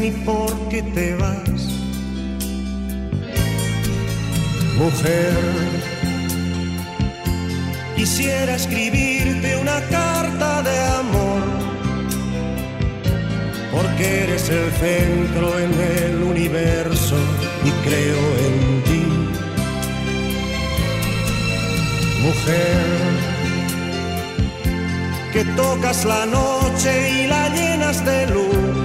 Ni por qué te vas. Mujer, quisiera escribirte una carta de amor, porque eres el centro en el universo y creo en ti. Mujer, que tocas la noche y la llenas de luz,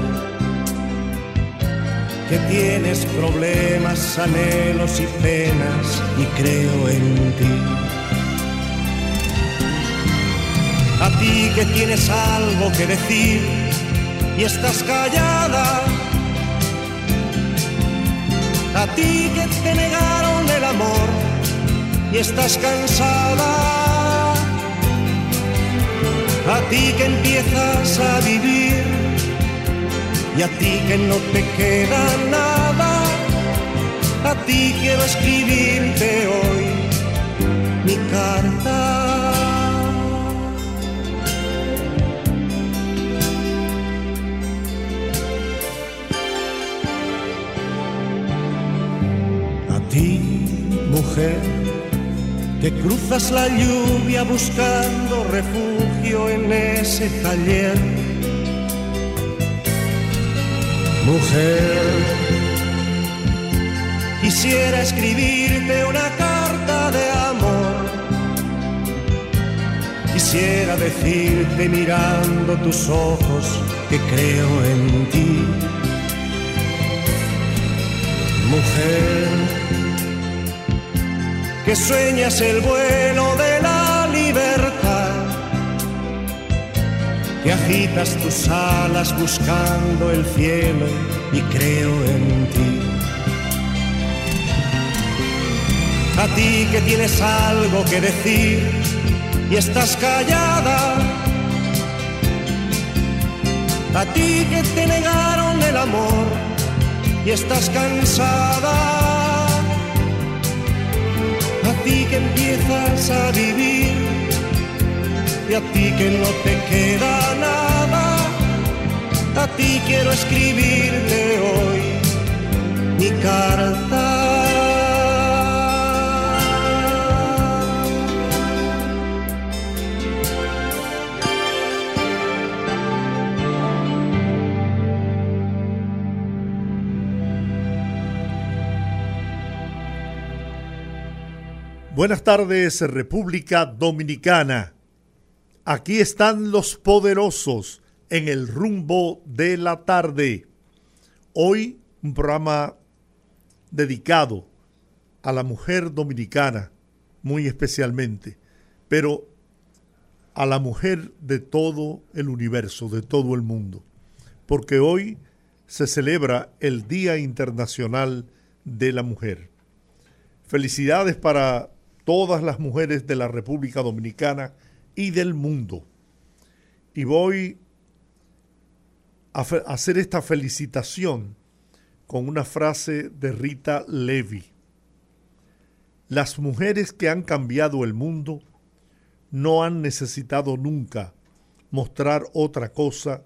que tienes problemas, anhelos y penas y creo en ti. A ti que tienes algo que decir y estás callada. A ti que te negaron el amor y estás cansada a ti que empiezas a vivir y a ti que no te queda nada, a ti quiero escribirte hoy mi carta. A ti, mujer que cruzas la lluvia buscando refugio en ese taller. Mujer, quisiera escribirte una carta de amor. Quisiera decirte mirando tus ojos que creo en ti. Mujer, que sueñas el vuelo de que agitas tus alas buscando el cielo y creo en ti. A ti que tienes algo que decir y estás callada. A ti que te negaron el amor y estás cansada ti que empiezas a vivir y a ti que no te queda nada, a ti quiero escribirte hoy mi carta. Buenas tardes, República Dominicana. Aquí están los poderosos en el rumbo de la tarde. Hoy un programa dedicado a la mujer dominicana, muy especialmente, pero a la mujer de todo el universo, de todo el mundo, porque hoy se celebra el Día Internacional de la Mujer. Felicidades para todas las mujeres de la República Dominicana y del mundo. Y voy a hacer esta felicitación con una frase de Rita Levi. Las mujeres que han cambiado el mundo no han necesitado nunca mostrar otra cosa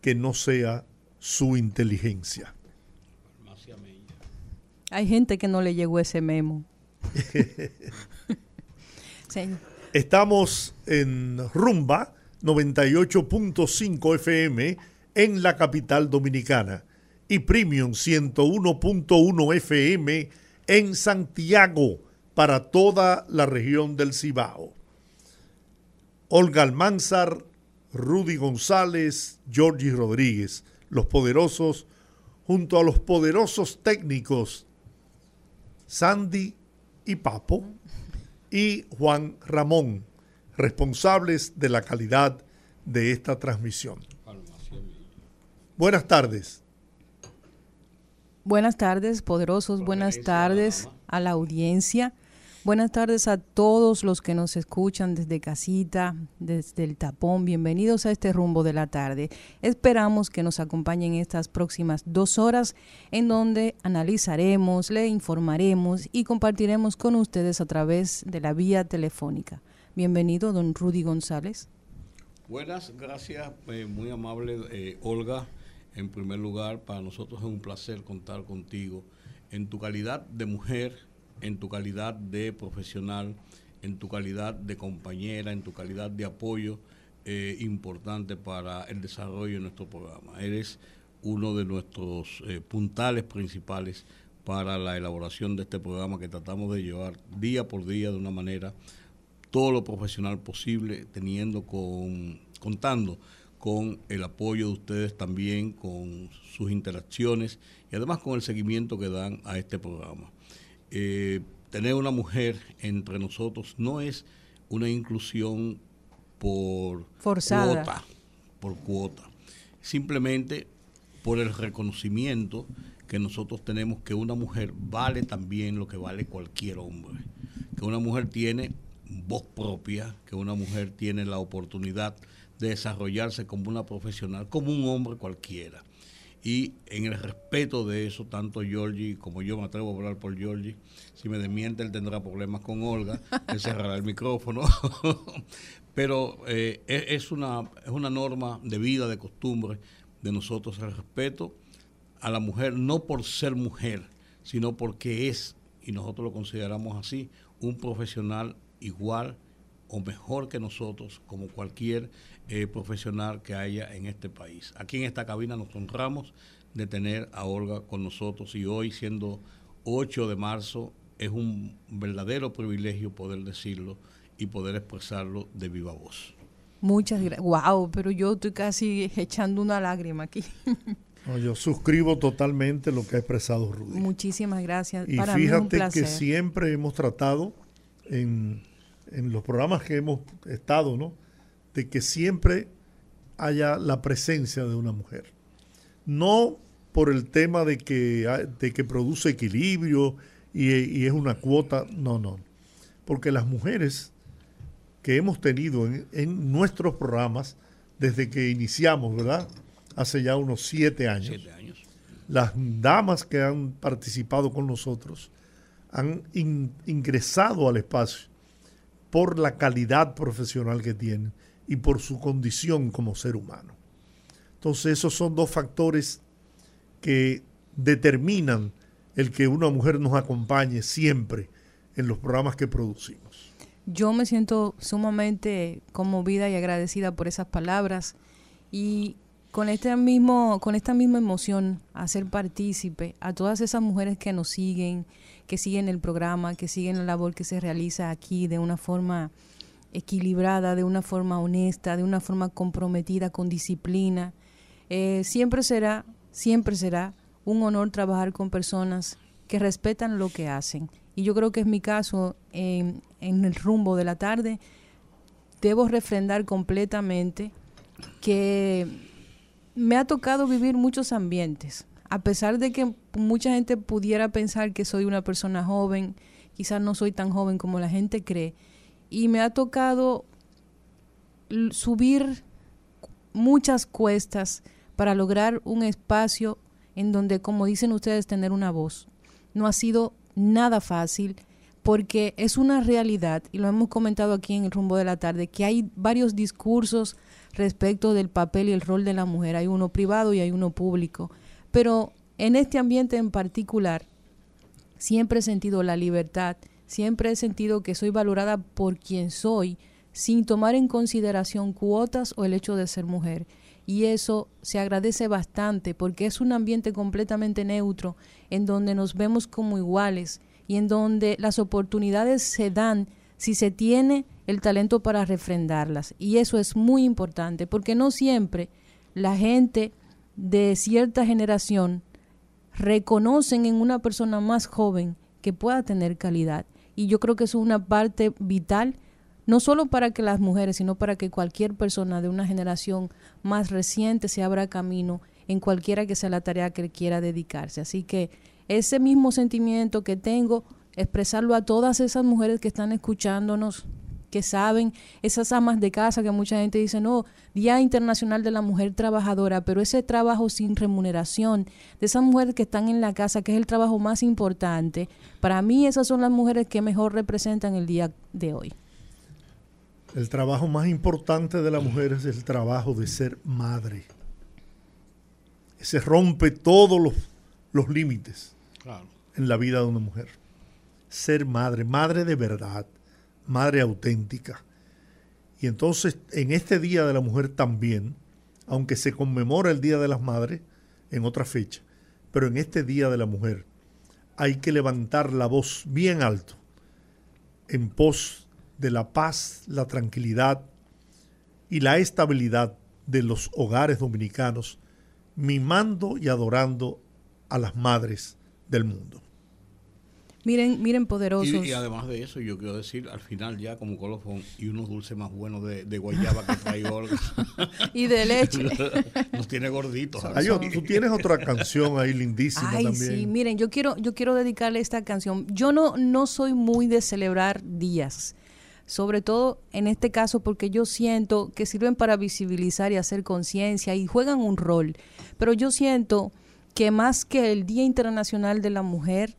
que no sea su inteligencia. Hay gente que no le llegó ese memo. Estamos en Rumba 98.5 FM en la capital dominicana y Premium 101.1 FM en Santiago para toda la región del Cibao. Olga Almanzar, Rudy González, Georgie Rodríguez, los poderosos, junto a los poderosos técnicos Sandy y Papo y Juan Ramón, responsables de la calidad de esta transmisión. Buenas tardes. Buenas tardes, poderosos. Buenas tardes a la audiencia. Buenas tardes a todos los que nos escuchan desde casita, desde el tapón. Bienvenidos a este rumbo de la tarde. Esperamos que nos acompañen estas próximas dos horas en donde analizaremos, le informaremos y compartiremos con ustedes a través de la vía telefónica. Bienvenido, don Rudy González. Buenas, gracias, eh, muy amable eh, Olga. En primer lugar, para nosotros es un placer contar contigo en tu calidad de mujer en tu calidad de profesional, en tu calidad de compañera, en tu calidad de apoyo eh, importante para el desarrollo de nuestro programa. Eres uno de nuestros eh, puntales principales para la elaboración de este programa que tratamos de llevar día por día de una manera todo lo profesional posible, teniendo con, contando con el apoyo de ustedes también, con sus interacciones y además con el seguimiento que dan a este programa. Eh, tener una mujer entre nosotros no es una inclusión por cuota, por cuota, simplemente por el reconocimiento que nosotros tenemos que una mujer vale también lo que vale cualquier hombre, que una mujer tiene voz propia, que una mujer tiene la oportunidad de desarrollarse como una profesional, como un hombre cualquiera y en el respeto de eso, tanto Georgie como yo me atrevo a hablar por Georgie, si me desmiente él tendrá problemas con Olga, él cerrará el micrófono, pero eh, es, una, es una norma de vida, de costumbre de nosotros el respeto a la mujer, no por ser mujer, sino porque es, y nosotros lo consideramos así, un profesional igual o mejor que nosotros, como cualquier eh, profesional que haya en este país. Aquí en esta cabina nos honramos de tener a Olga con nosotros y hoy, siendo 8 de marzo, es un verdadero privilegio poder decirlo y poder expresarlo de viva voz. Muchas gracias. Wow, pero yo estoy casi echando una lágrima aquí. yo suscribo totalmente lo que ha expresado Rudy. Muchísimas gracias. Y fíjate que siempre hemos tratado en, en los programas que hemos estado, ¿no? De que siempre haya la presencia de una mujer. No por el tema de que, de que produce equilibrio y, es una cuota, no, no. Porque las mujeres que hemos tenido en, en, nuestros programas desde que iniciamos, ¿verdad? Hace ya unos siete años. Siete años. Las damas que han participado con nosotros han ingresado al espacio por la calidad profesional que tienen y por su condición como ser humano. Entonces esos son dos factores que determinan el que una mujer nos acompañe siempre en los programas que producimos. Yo me siento sumamente conmovida y agradecida por esas palabras y con este mismo con esta misma emoción hacer partícipe a todas esas mujeres que nos siguen, que siguen el programa, que siguen la labor que se realiza aquí de una forma equilibrada, de una forma honesta, de una forma comprometida con disciplina. Eh, siempre será, siempre será un honor trabajar con personas que respetan lo que hacen. Y yo creo que es mi caso en, en el rumbo de la tarde. Debo refrendar completamente que me ha tocado vivir muchos ambientes. A pesar de que mucha gente pudiera pensar que soy una persona joven, quizás no soy tan joven como la gente cree, y me ha tocado subir muchas cuestas para lograr un espacio en donde, como dicen ustedes, tener una voz. No ha sido nada fácil porque es una realidad, y lo hemos comentado aquí en el rumbo de la tarde, que hay varios discursos respecto del papel y el rol de la mujer. Hay uno privado y hay uno público. Pero en este ambiente en particular, siempre he sentido la libertad Siempre he sentido que soy valorada por quien soy, sin tomar en consideración cuotas o el hecho de ser mujer. Y eso se agradece bastante porque es un ambiente completamente neutro en donde nos vemos como iguales y en donde las oportunidades se dan si se tiene el talento para refrendarlas. Y eso es muy importante, porque no siempre la gente de cierta generación reconocen en una persona más joven que pueda tener calidad. Y yo creo que eso es una parte vital, no solo para que las mujeres, sino para que cualquier persona de una generación más reciente se abra camino en cualquiera que sea la tarea que quiera dedicarse. Así que ese mismo sentimiento que tengo, expresarlo a todas esas mujeres que están escuchándonos, que saben, esas amas de casa que mucha gente dice, no, Día Internacional de la Mujer Trabajadora, pero ese trabajo sin remuneración, de esas mujeres que están en la casa, que es el trabajo más importante, para mí esas son las mujeres que mejor representan el día de hoy. El trabajo más importante de la mujer es el trabajo de ser madre. Se rompe todos los, los límites en la vida de una mujer. Ser madre, madre de verdad madre auténtica. Y entonces en este Día de la Mujer también, aunque se conmemora el Día de las Madres en otra fecha, pero en este Día de la Mujer hay que levantar la voz bien alto en pos de la paz, la tranquilidad y la estabilidad de los hogares dominicanos, mimando y adorando a las madres del mundo. Miren, miren poderosos. Y, además de eso, yo quiero decir, al final ya como colofón, y unos dulces más buenos de, guayaba que trae Olga. y de leche. Nos tiene gorditos. tú tienes otra canción ahí lindísima Ay, también. Sí, miren, yo quiero, yo quiero dedicarle esta canción. Yo no, no soy muy de celebrar días sobre todo en este caso porque yo siento que sirven para visibilizar y hacer conciencia y juegan un rol. Pero yo siento que más que el Día Internacional de la Mujer,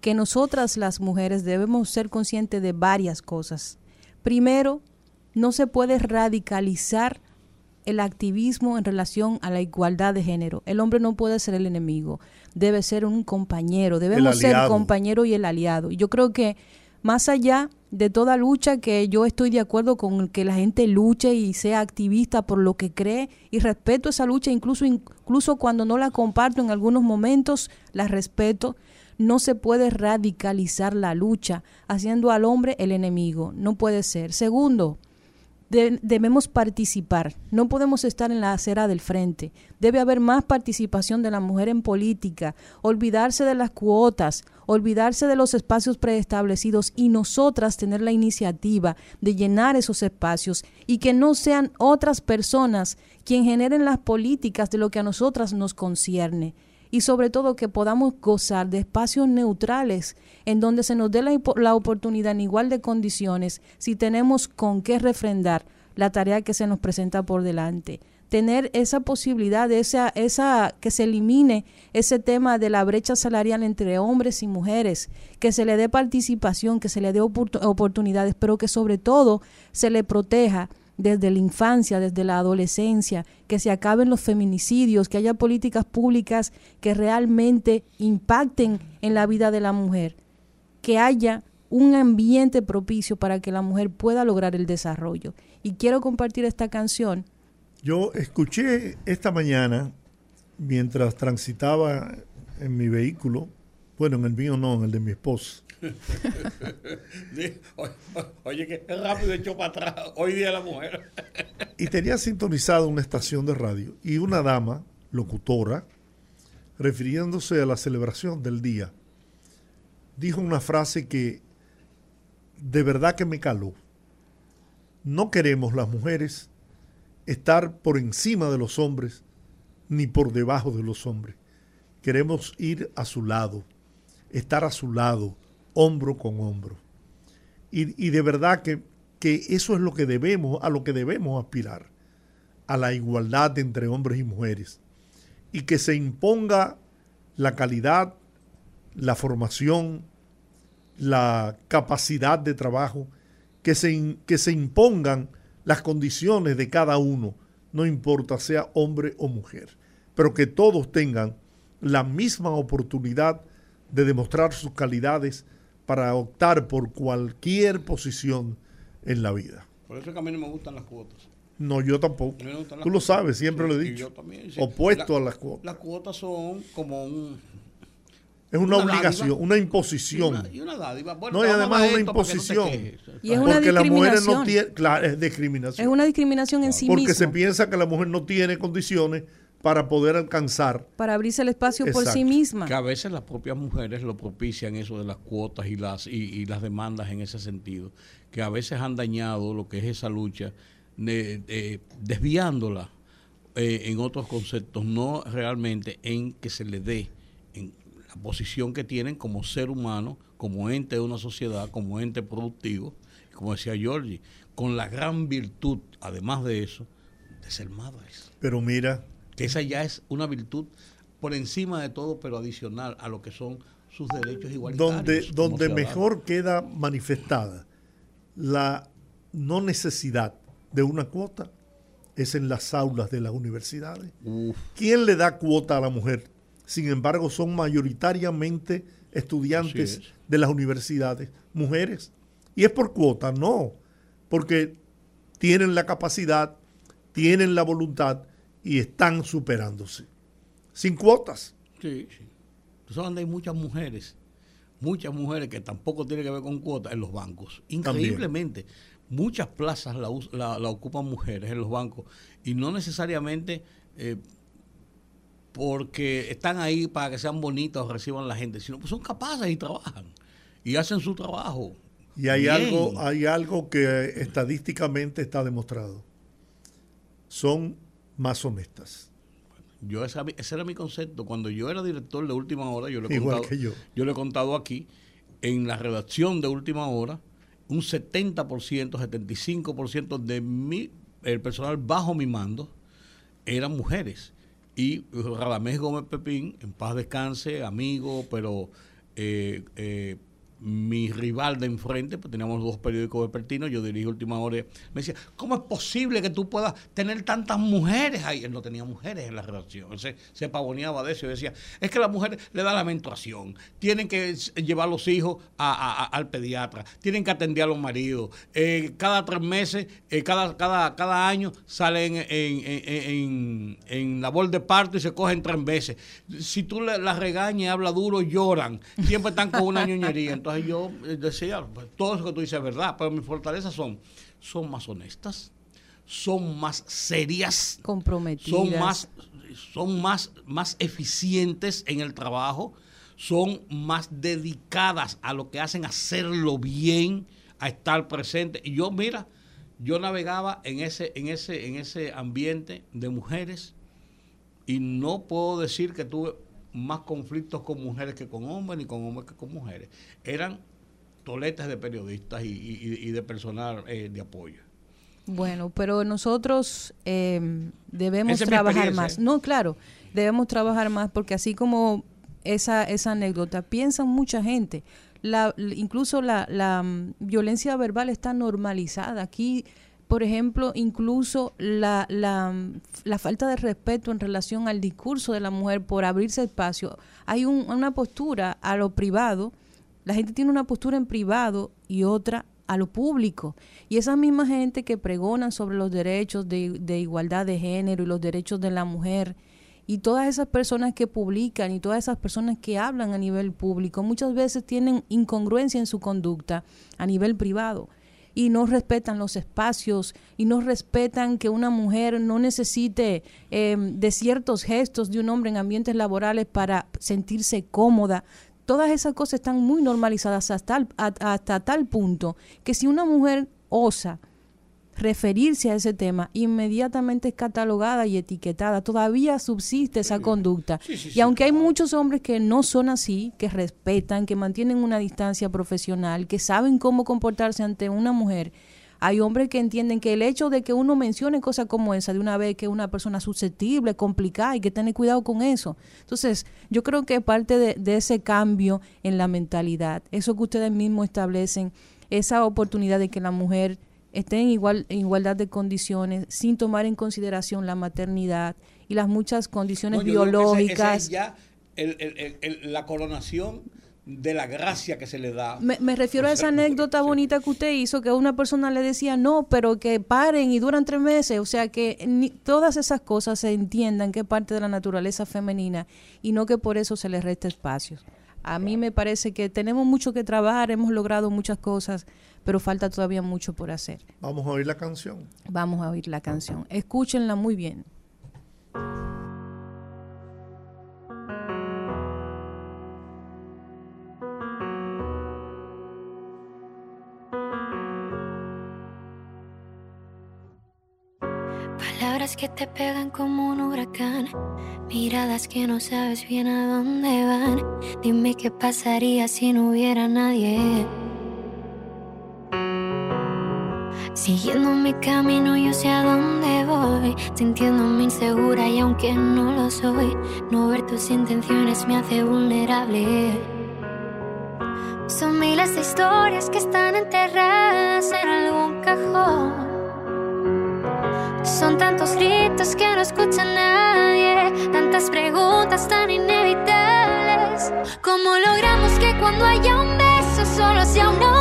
que nosotras las mujeres debemos ser conscientes de varias cosas. Primero, no se puede radicalizar el activismo en relación a la igualdad de género. El hombre no puede ser el enemigo, debe ser un compañero, debemos ser el compañero y el aliado. Yo creo que más allá de toda lucha, que yo estoy de acuerdo con que la gente luche y sea activista por lo que cree y respeto esa lucha, incluso, incluso cuando no la comparto en algunos momentos, la respeto, no se puede radicalizar la lucha haciendo al hombre el enemigo. No puede ser. Segundo, debemos participar. No podemos estar en la acera del frente. Debe haber más participación de la mujer en política, olvidarse de las cuotas, olvidarse de los espacios preestablecidos y nosotras tener la iniciativa de llenar esos espacios y que no sean otras personas quien generen las políticas de lo que a nosotras nos concierne y sobre todo que podamos gozar de espacios neutrales en donde se nos dé la, oportunidad en igual de condiciones si tenemos con qué refrendar la tarea que se nos presenta por delante. Tener esa posibilidad esa, esa, que se elimine ese tema de la brecha salarial entre hombres y mujeres, que se le dé participación, que se le dé oportunidades, pero que sobre todo se le proteja desde la infancia, desde la adolescencia, que se acaben los feminicidios, que haya políticas públicas que realmente impacten en la vida de la mujer, que haya un ambiente propicio para que la mujer pueda lograr el desarrollo. Y quiero compartir esta canción. Yo escuché esta mañana, mientras transitaba en mi vehículo, bueno, en el mío no, en el de mi esposa, Oye, que rápido echó para atrás hoy día la mujer. y tenía sintonizado una estación de radio y una dama, locutora, refiriéndose a la celebración del día, dijo una frase que de verdad que me caló. No queremos las mujeres estar por encima de los hombres ni por debajo de los hombres. Queremos ir a su lado, estar a su lado, hombro con hombro. Y, de verdad que, que, eso es lo que debemos, a lo que debemos aspirar, a la igualdad entre hombres y mujeres. Y que se imponga la calidad, la formación, la capacidad de trabajo, que se, que se impongan las condiciones de cada uno, no importa sea hombre o mujer, pero que todos tengan la misma oportunidad de demostrar sus calidades, para optar por cualquier posición en la vida. Por eso que a mí no me gustan las cuotas. No, yo tampoco. Tú lo sabes, siempre lo he dicho. Opuesto a las cuotas. Las cuotas son como un, Es una, obligación, una imposición. Y una, dádiva. no, y además es una imposición. y es una porque las mujeres no tienen, claro, es discriminación. Es una discriminación en sí porque misma. Porque se piensa que la mujer no tiene condiciones para poder alcanzar. Para abrirse el espacio por sí misma. Que a veces las propias mujeres lo propician eso de las cuotas y las, y, las demandas en ese sentido, que a veces han dañado lo que es esa lucha, desviándola eh, en otros conceptos, no realmente en que se le dé la posición que tienen como ser humano, como ente de una sociedad, como ente productivo, como decía Giorgi, con la gran virtud, además de eso, de ser madres. Pero mira. Que esa ya es una virtud por encima de todo, pero adicional a lo que son sus derechos igualitarios. Donde, donde mejor queda manifestada la no necesidad de una cuota es en las aulas de las universidades. ¿Quién le da cuota a la mujer? sin embargo son mayoritariamente estudiantes de las universidades, mujeres. Y es por cuota, no, porque tienen la capacidad, tienen la voluntad y están superándose. Sin cuotas. Sí, sí. Entonces hay muchas mujeres, muchas mujeres que tampoco tienen que ver con cuotas en los bancos. Increíblemente, muchas plazas la, la, ocupan mujeres en los bancos y no necesariamente... Eh, porque están ahí para que sean bonitos, reciban la gente, sino pues son capaces y trabajan y hacen su trabajo. Y hay algo, hay algo que estadísticamente está demostrado. Son más honestas. Yo ese era mi concepto. Cuando yo era director de Última Hora, yo le he contado, yo. yo le he contado aquí, en la redacción de Última Hora, un 70%, 75% de mi, el personal bajo mi mando eran mujeres y Radamés Gómez Pepín, en paz descanse, amigo, pero eh, eh, mi rival de enfrente, pues teníamos dos periódicos vespertinos, yo dirigí Última Hora, me decía, ¿cómo es posible que tú puedas tener tantas mujeres ahí? Él no tenía mujeres en la redacción, se, se pavoneaba de eso y decía, es que la mujer le da la menstruación, tienen que llevar los hijos al pediatra, tienen que atender a los maridos, eh, cada tres meses, eh, cada, cada, cada año salen en, en, en, labor de parto y se cogen tres veces. Si tú las regañas y habla duro, lloran, siempre están con una ñoñería. Entonces yo eh, decía, pues, todo eso que tú dices es verdad, pero mis fortalezas son, son más honestas, son más serias, comprometidas, son más, son más, más eficientes en el trabajo, son más dedicadas a lo que hacen, hacerlo bien, a estar presente. Y yo, mira, yo navegaba en ese, en ese, en ese ambiente de mujeres y no puedo decir que tuve más conflictos con mujeres que con hombres, ni con hombres que con mujeres. Eran toletes de periodistas y, de personal eh, de apoyo. Bueno, pero nosotros em, debemos trabajar más. No, claro, debemos trabajar más porque así como esa, esa anécdota, piensan mucha gente. La, incluso la, la mm, violencia verbal está normalizada. Aquí por ejemplo, incluso la, la, la, falta de respeto en relación al discurso de la mujer por abrirse espacio. Hay una postura a lo privado, la gente tiene una postura en privado y otra a lo público. Y esa misma gente que pregonan sobre los derechos de, de igualdad de género y los derechos de la mujer, y todas esas personas que publican y todas esas personas que hablan a nivel público muchas veces tienen incongruencia en su conducta a nivel privado y no respetan los espacios y no respetan que una mujer no necesite em, de ciertos gestos de un hombre en ambientes laborales para sentirse cómoda. Todas esas cosas están muy normalizadas hasta, hasta tal punto que si una mujer osa referirse a ese tema, inmediatamente es catalogada y etiquetada. Todavía subsiste esa conducta. y aunque hay muchos hombres que no son así, que respetan, que mantienen una distancia profesional, que saben cómo comportarse ante una mujer, hay hombres que entienden que el hecho de que uno mencione cosas como esa de una vez que es una persona susceptible, complicada, y que tener cuidado con eso. Entonces, yo creo que parte de, de ese cambio en la mentalidad, eso que ustedes mismos establecen, esa oportunidad de que la mujer estén en, igual, en igualdad de condiciones, sin tomar en consideración la maternidad y las muchas condiciones biológicas. ya la coronación de la gracia que se le da. Me, refiero a esa anécdota bonita que usted hizo, que una persona le decía, no, pero que paren y duran tres meses. O sea, que todas esas cosas se entiendan que es parte de la naturaleza femenina y no que por eso se les resta espacio. A mí me parece que tenemos mucho que trabajar, hemos logrado muchas cosas, pero falta todavía mucho por hacer. Vamos a oír la canción. Vamos a oír la canción. Escúchenla muy bien. Palabras que te pegan como un huracán, miradas que no sabes bien a dónde van. Dime qué pasaría si no hubiera nadie. Siguiendo mi camino, yo sé a dónde voy. Sintiéndome insegura y aunque no lo soy, no ver tus intenciones me hace vulnerable. Son miles de historias que están enterradas en algún cajón. Son tantos gritos que no escucha nadie, tantas preguntas tan inevitables. ¿Cómo logramos que cuando haya un beso solo sea de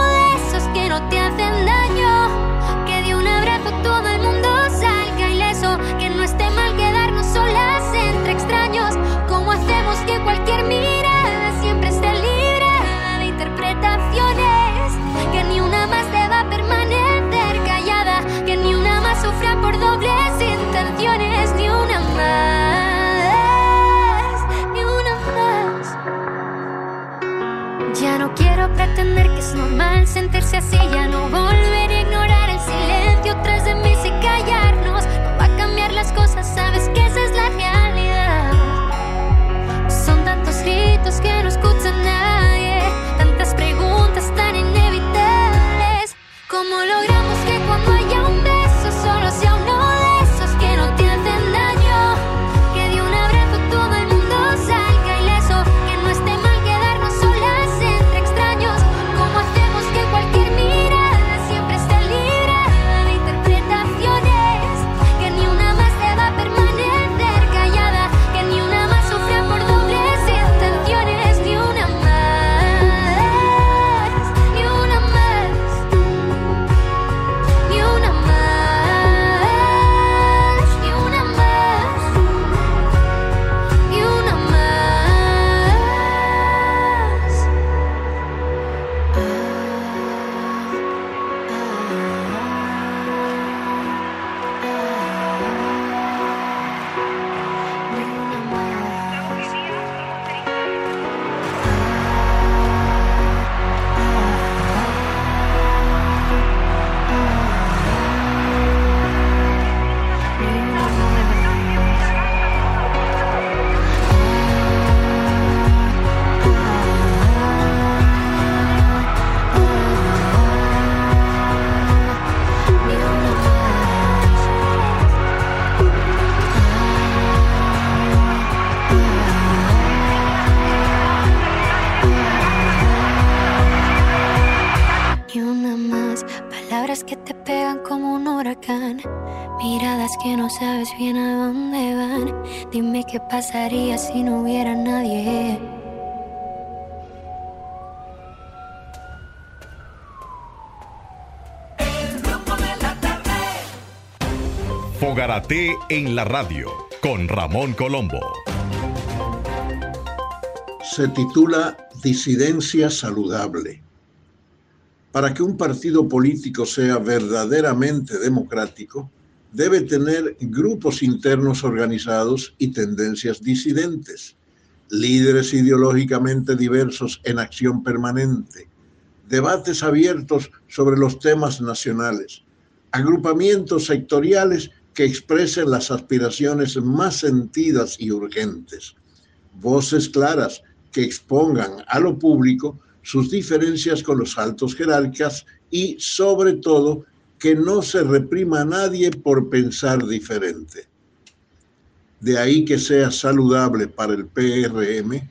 pretender que es normal sentirse así, ya no volveré a ignorar el silencio tras de mí si callarnos. No va a cambiar las cosas, sabes que pasaría si no hubiera nadie. Fogarate en la radio con Ramón Colombo. se titula Disidencia Saludable. Para que un partido político sea verdaderamente democrático, debe tener grupos internos organizados y tendencias disidentes, líderes ideológicamente diversos en acción permanente, debates abiertos sobre los temas nacionales, agrupamientos sectoriales que expresen las aspiraciones más sentidas y urgentes, voces claras que expongan a lo público sus diferencias con los altos jerarcas y, sobre todo, que no se reprima a nadie por pensar diferente. De ahí que sea saludable para el PRM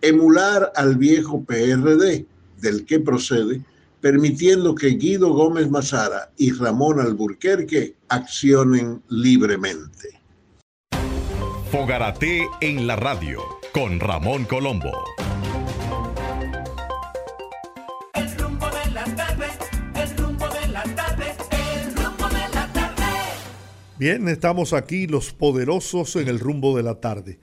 emular al viejo PRD, del que procede, permitiendo que Guido Gómez Mazara y Ramón Alburquerque accionen libremente. Fogarate en la radio con Ramón Colombo. Bien, estamos aquí los poderosos en el rumbo de la tarde.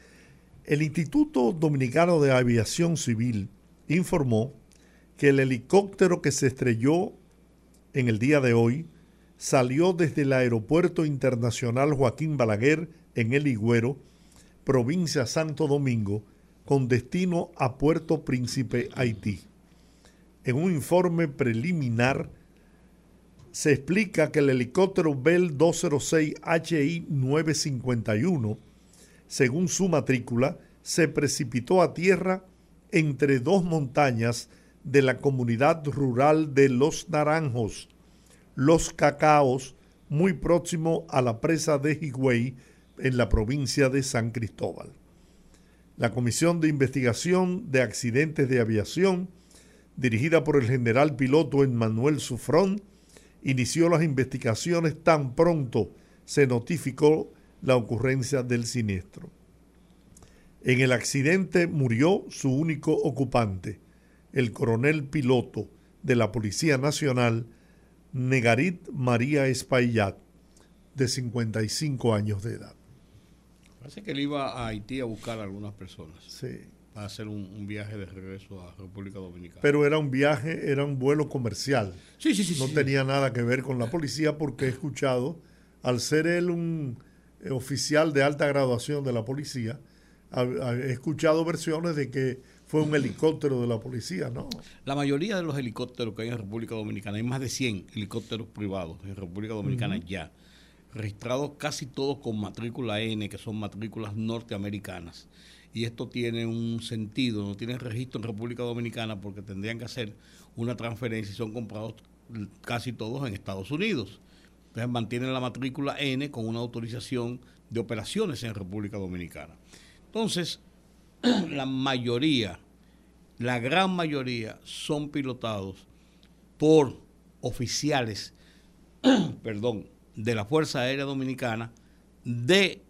El Instituto Dominicano de Aviación Civil informó que el helicóptero que se estrelló en el día de hoy salió desde el Aeropuerto Internacional Joaquín Balaguer en El Higüero, provincia Santo Domingo, con destino a Puerto Príncipe, Haití. En un informe preliminar se explica que el helicóptero Bell 206 HI 951, según su matrícula, se precipitó a tierra entre dos montañas de la comunidad rural de Los Naranjos, Los Cacaos, muy próximo a la presa de Higüey, en la provincia de San Cristóbal. La Comisión de Investigación de Accidentes de Aviación, dirigida por el general piloto Emmanuel Sufrón, inició las investigaciones tan pronto se notificó la ocurrencia del siniestro. En el accidente murió su único ocupante, el coronel piloto de la Policía Nacional, Negarit María Espaillat, de 55 años de edad. Parece que él iba a Haití a buscar a algunas personas. Sí. Hacer un, un viaje de regreso a República Dominicana. Pero era un viaje, era un vuelo comercial. sí, sí, sí. no sí. tenía nada que ver con la policía porque he escuchado, al ser él un eh, oficial de alta graduación de la policía, ha- ha- he escuchado versiones de que fue un helicóptero de la policía, ¿no? La mayoría de los helicópteros que hay en República Dominicana, hay más de 100 helicópteros privados en República Dominicana ya, registrados casi todos con matrícula N, que son matrículas norteamericanas. Y esto tiene un sentido, no tienen registro en República Dominicana porque tendrían que hacer una transferencia y son comprados casi todos en Estados Unidos. Entonces mantienen la matrícula N con una autorización de operaciones en República Dominicana. Entonces, la mayoría, la gran mayoría son pilotados por oficiales, perdón, de la Fuerza Aérea Dominicana, de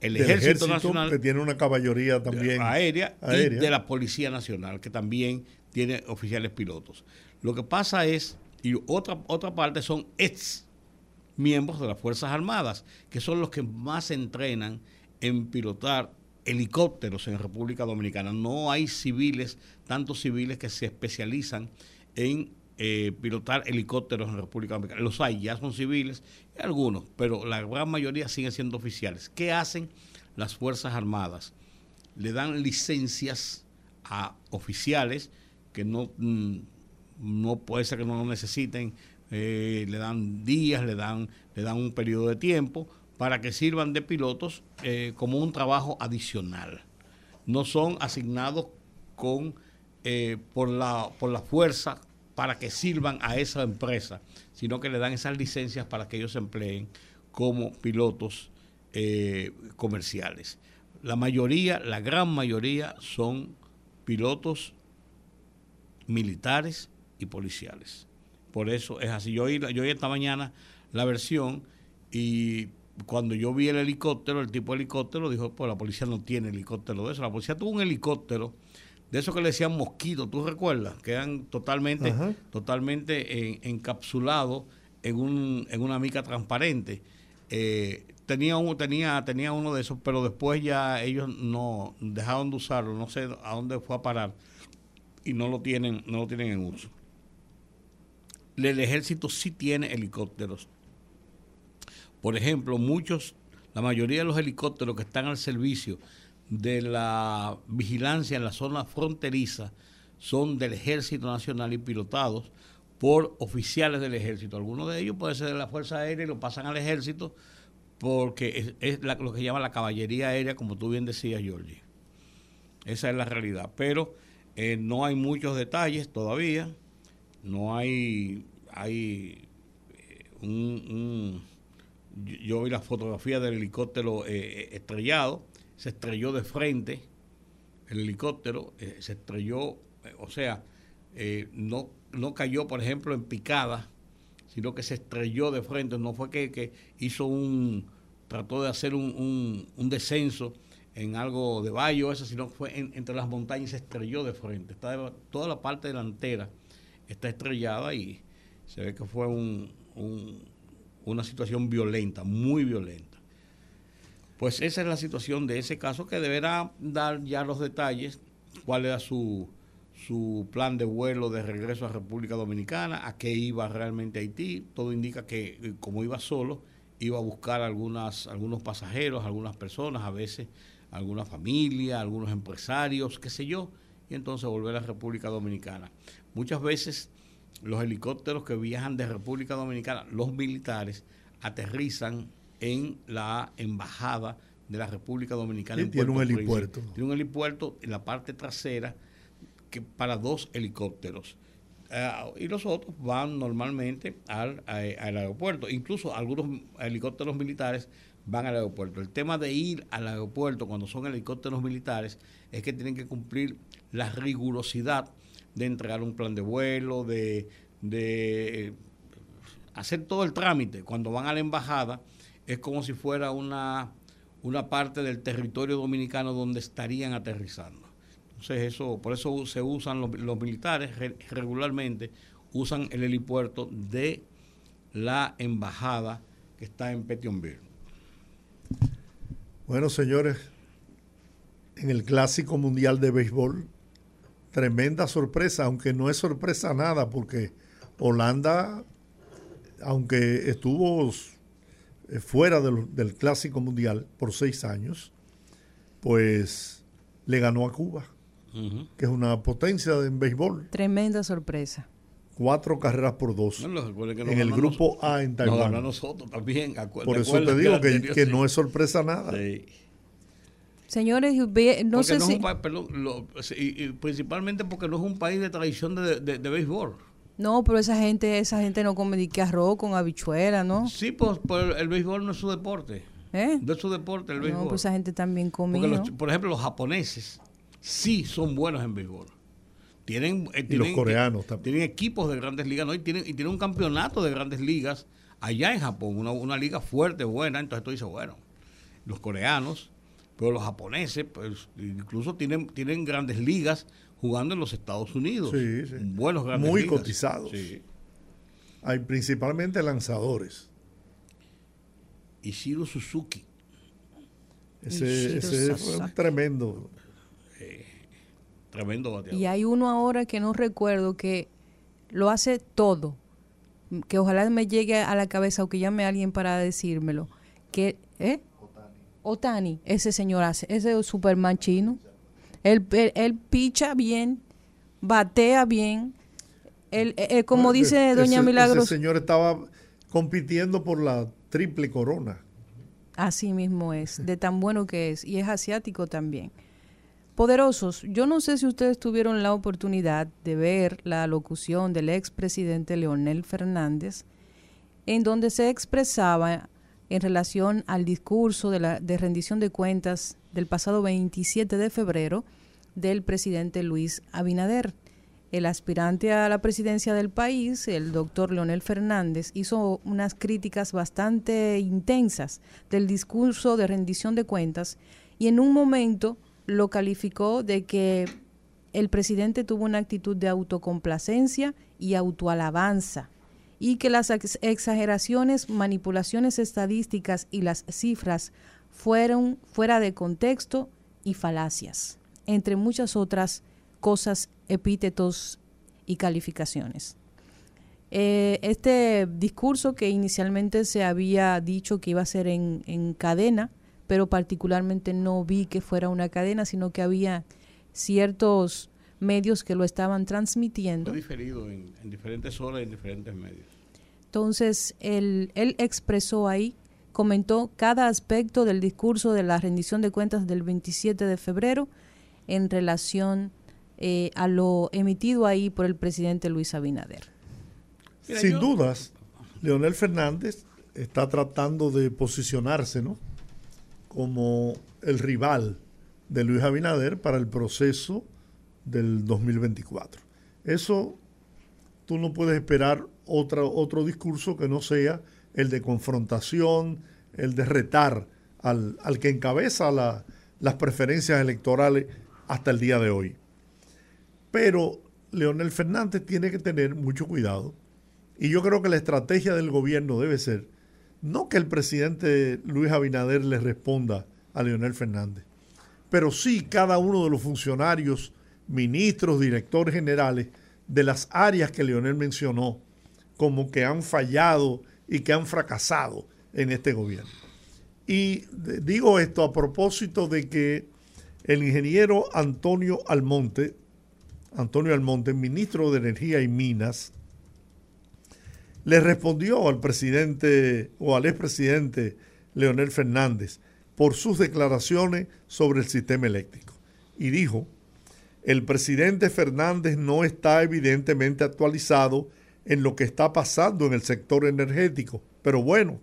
el Del Ejército, Nacional que tiene una caballería también aérea, aérea. y de la Policía Nacional, que también tiene oficiales pilotos. Lo que pasa es, y otra, otra parte son ex miembros de las Fuerzas Armadas, que son los que más se entrenan en pilotar helicópteros en República Dominicana. No hay civiles, tantos civiles que se especializan en eh, pilotar helicópteros en República Dominicana. Los hay, ya son civiles, algunos, pero la gran mayoría siguen siendo oficiales. ¿Qué hacen las Fuerzas Armadas? Le dan licencias a oficiales que no, mm, no puede ser que no lo necesiten, eh, le dan días, le dan, le dan un periodo de tiempo para que sirvan de pilotos eh, como un trabajo adicional. No son asignados con, eh, por, la, por la fuerza para que sirvan a esa empresa, sino que le dan esas licencias para que ellos se empleen como pilotos eh, comerciales. La mayoría, la gran mayoría son pilotos militares y policiales. Por eso es así. Yo yo oí esta mañana la versión y cuando yo vi el helicóptero, el tipo de helicóptero, dijo, pues la policía no tiene helicóptero de eso. La policía tuvo un helicóptero de eso que le decían mosquitos, ¿tú recuerdas? Que eran totalmente, Ajá. totalmente en- encapsulados en, un, en una mica transparente. Eh, tenía, un, tenía, tenía uno de esos, pero después ya ellos no dejaron de usarlo, no sé a dónde fue a parar y no lo tienen, no lo tienen en uso. El ejército sí tiene helicópteros. Por ejemplo, muchos, la mayoría de los helicópteros que están al servicio de la vigilancia en la zona fronteriza son del Ejército Nacional y pilotados por oficiales del ejército. Algunos de ellos pueden ser de la Fuerza Aérea y lo pasan al ejército porque es, lo que llama la caballería aérea, como tú bien decías, Georgie. Esa es la realidad. Pero eh, no hay muchos detalles todavía. No hay, hay eh, un, yo vi la fotografía del helicóptero eh, estrellado, se estrelló de frente el helicóptero, eh, se estrelló, eh, o sea, eh, no, no cayó, por ejemplo, en picada, sino que se estrelló de frente, no fue que, que hizo un, trató de hacer un, un- descenso en algo de valle o eso, sino fue en- entre las montañas y se estrelló de frente. Está toda la parte delantera está estrellada y se ve que fue un- una situación violenta, muy violenta. Pues esa es la situación de ese caso que deberá dar ya los detalles, cuál era su, su plan de vuelo de regreso a República Dominicana, a qué iba realmente Haití. Todo indica que eh, como iba solo, iba a buscar algunas, algunos pasajeros, algunas personas, a veces alguna familia, algunos empresarios, qué sé yo, y entonces volver a República Dominicana. Muchas veces los helicópteros que viajan de República Dominicana, los militares, aterrizan en la embajada de la República Dominicana. Sí, en tiene un Puerto helipuerto. Príncipe. Tiene un helipuerto en la parte trasera que para dos helicópteros. Ah, y los otros van normalmente al, a- al aeropuerto. Incluso algunos helicópteros militares van al aeropuerto. El tema de ir al aeropuerto cuando son helicópteros militares es que tienen que cumplir la rigurosidad de entregar un plan de vuelo, de, de hacer todo el trámite. Cuando van a la embajada es como si fuera una, una parte del territorio dominicano donde estarían aterrizando. Entonces eso, por eso se usan los, los militares re- regularmente usan el helipuerto de la embajada que está en Petionville. Bueno, señores, en el Clásico Mundial de Béisbol, tremenda sorpresa, aunque no es sorpresa nada, porque Holanda, aunque estuvo eh, fuera del, del Clásico Mundial por seis años, pues le ganó a Cuba, que es una potencia en béisbol, Tremenda sorpresa. cuatro carreras por dos. No, que en el grupo nos- A en Nos ganó a Taiwán. nosotros también. acu- Por ¿te eso te digo que, que Sí. no es sorpresa nada. Sí. Señores, no Porque sé no es si... un país- perdón, lo- y- y principalmente porque no es un país de tradición de, de- de béisbol. No, pero esa gente, esa gente no come ni que arroz con habichuela, ¿no? Sí, pues, pues el béisbol no es su deporte. ¿Eh? No es su deporte el béisbol. No, pues esa gente también come. ¿no? por ejemplo, los japoneses sí son buenos en béisbol. Tienen, eh, Y los coreanos también. Tienen equipos de grandes ligas, ¿no? Y tienen, y tienen un campeonato de grandes ligas allá en Japón, una, una liga fuerte, buena. Entonces tú dices, bueno, los coreanos, pero los japoneses, pues incluso tienen, tienen grandes ligas jugando en los Estados Unidos. Sí, sí. Buenos grandes Muy ligas. cotizados. Sí. Hay principalmente lanzadores. Ishiro Suzuki. Ese, fue un tremendo. Tremendo bateador. Y hay uno ahora que no recuerdo que lo hace todo. Que ojalá me llegue a la cabeza o que llame a alguien para decírmelo. Que, ¿eh? Otani, ese señor hace, ese Superman chino. Él, él, él picha bien, batea bien. Él, eh, eh, como dice Doña ese- Milagros, Ese señor estaba compitiendo por la triple corona. Así mismo es, de tan bueno que es, y es asiático también. Poderosos, yo no sé si ustedes tuvieron la oportunidad de ver la locución del expresidente Leonel Fernández, en donde se expresaba en relación al discurso de, la, de rendición de cuentas del pasado 27 de febrero del presidente Luis Abinader. El aspirante a la presidencia del país, el doctor Leonel Fernández, hizo unas críticas bastante intensas del discurso de rendición de cuentas y en un momento lo calificó de que el presidente tuvo una actitud de autocomplacencia y autoalabanza y que las ex- exageraciones, manipulaciones estadísticas y las cifras fueron fuera de contexto y falacias, entre muchas otras cosas, epítetos y calificaciones. Eh, este discurso que inicialmente se había dicho que iba a ser en, en cadena, pero particularmente no vi que fuera una cadena, sino que había ciertos medios que lo estaban transmitiendo. Fue diferido en, en diferentes horas y en diferentes medios. Entonces, él, él expresó ahí, comentó cada aspecto del discurso de la rendición de cuentas del 27 de febrero en relación eh, a lo emitido ahí por el presidente Luis Abinader. Mira, Sin yo- dudas, Leonel Fernández está tratando de posicionarse ¿no? como el rival de Luis Abinader para el proceso del 2024. Eso tú no puedes esperar otra, otro discurso que no sea el de confrontación, el de retar al, al que encabeza la- las preferencias electorales hasta el día de hoy. Pero Leonel Fernández tiene que tener mucho cuidado y yo creo que la estrategia del gobierno debe ser no que el presidente Luis Abinader le responda a Leonel Fernández, pero sí cada uno de los funcionarios ministros, directores generales de las áreas que Leonel mencionó, como que han fallado y que han fracasado en este gobierno. Y digo esto a propósito de que el ingeniero Antonio Almonte, Antonio Almonte, ministro de Energía y Minas, le respondió al presidente o al expresidente Leonel Fernández por sus declaraciones sobre el sistema eléctrico. Y dijo, el presidente Fernández no está evidentemente actualizado en lo que está pasando en el sector energético, pero bueno,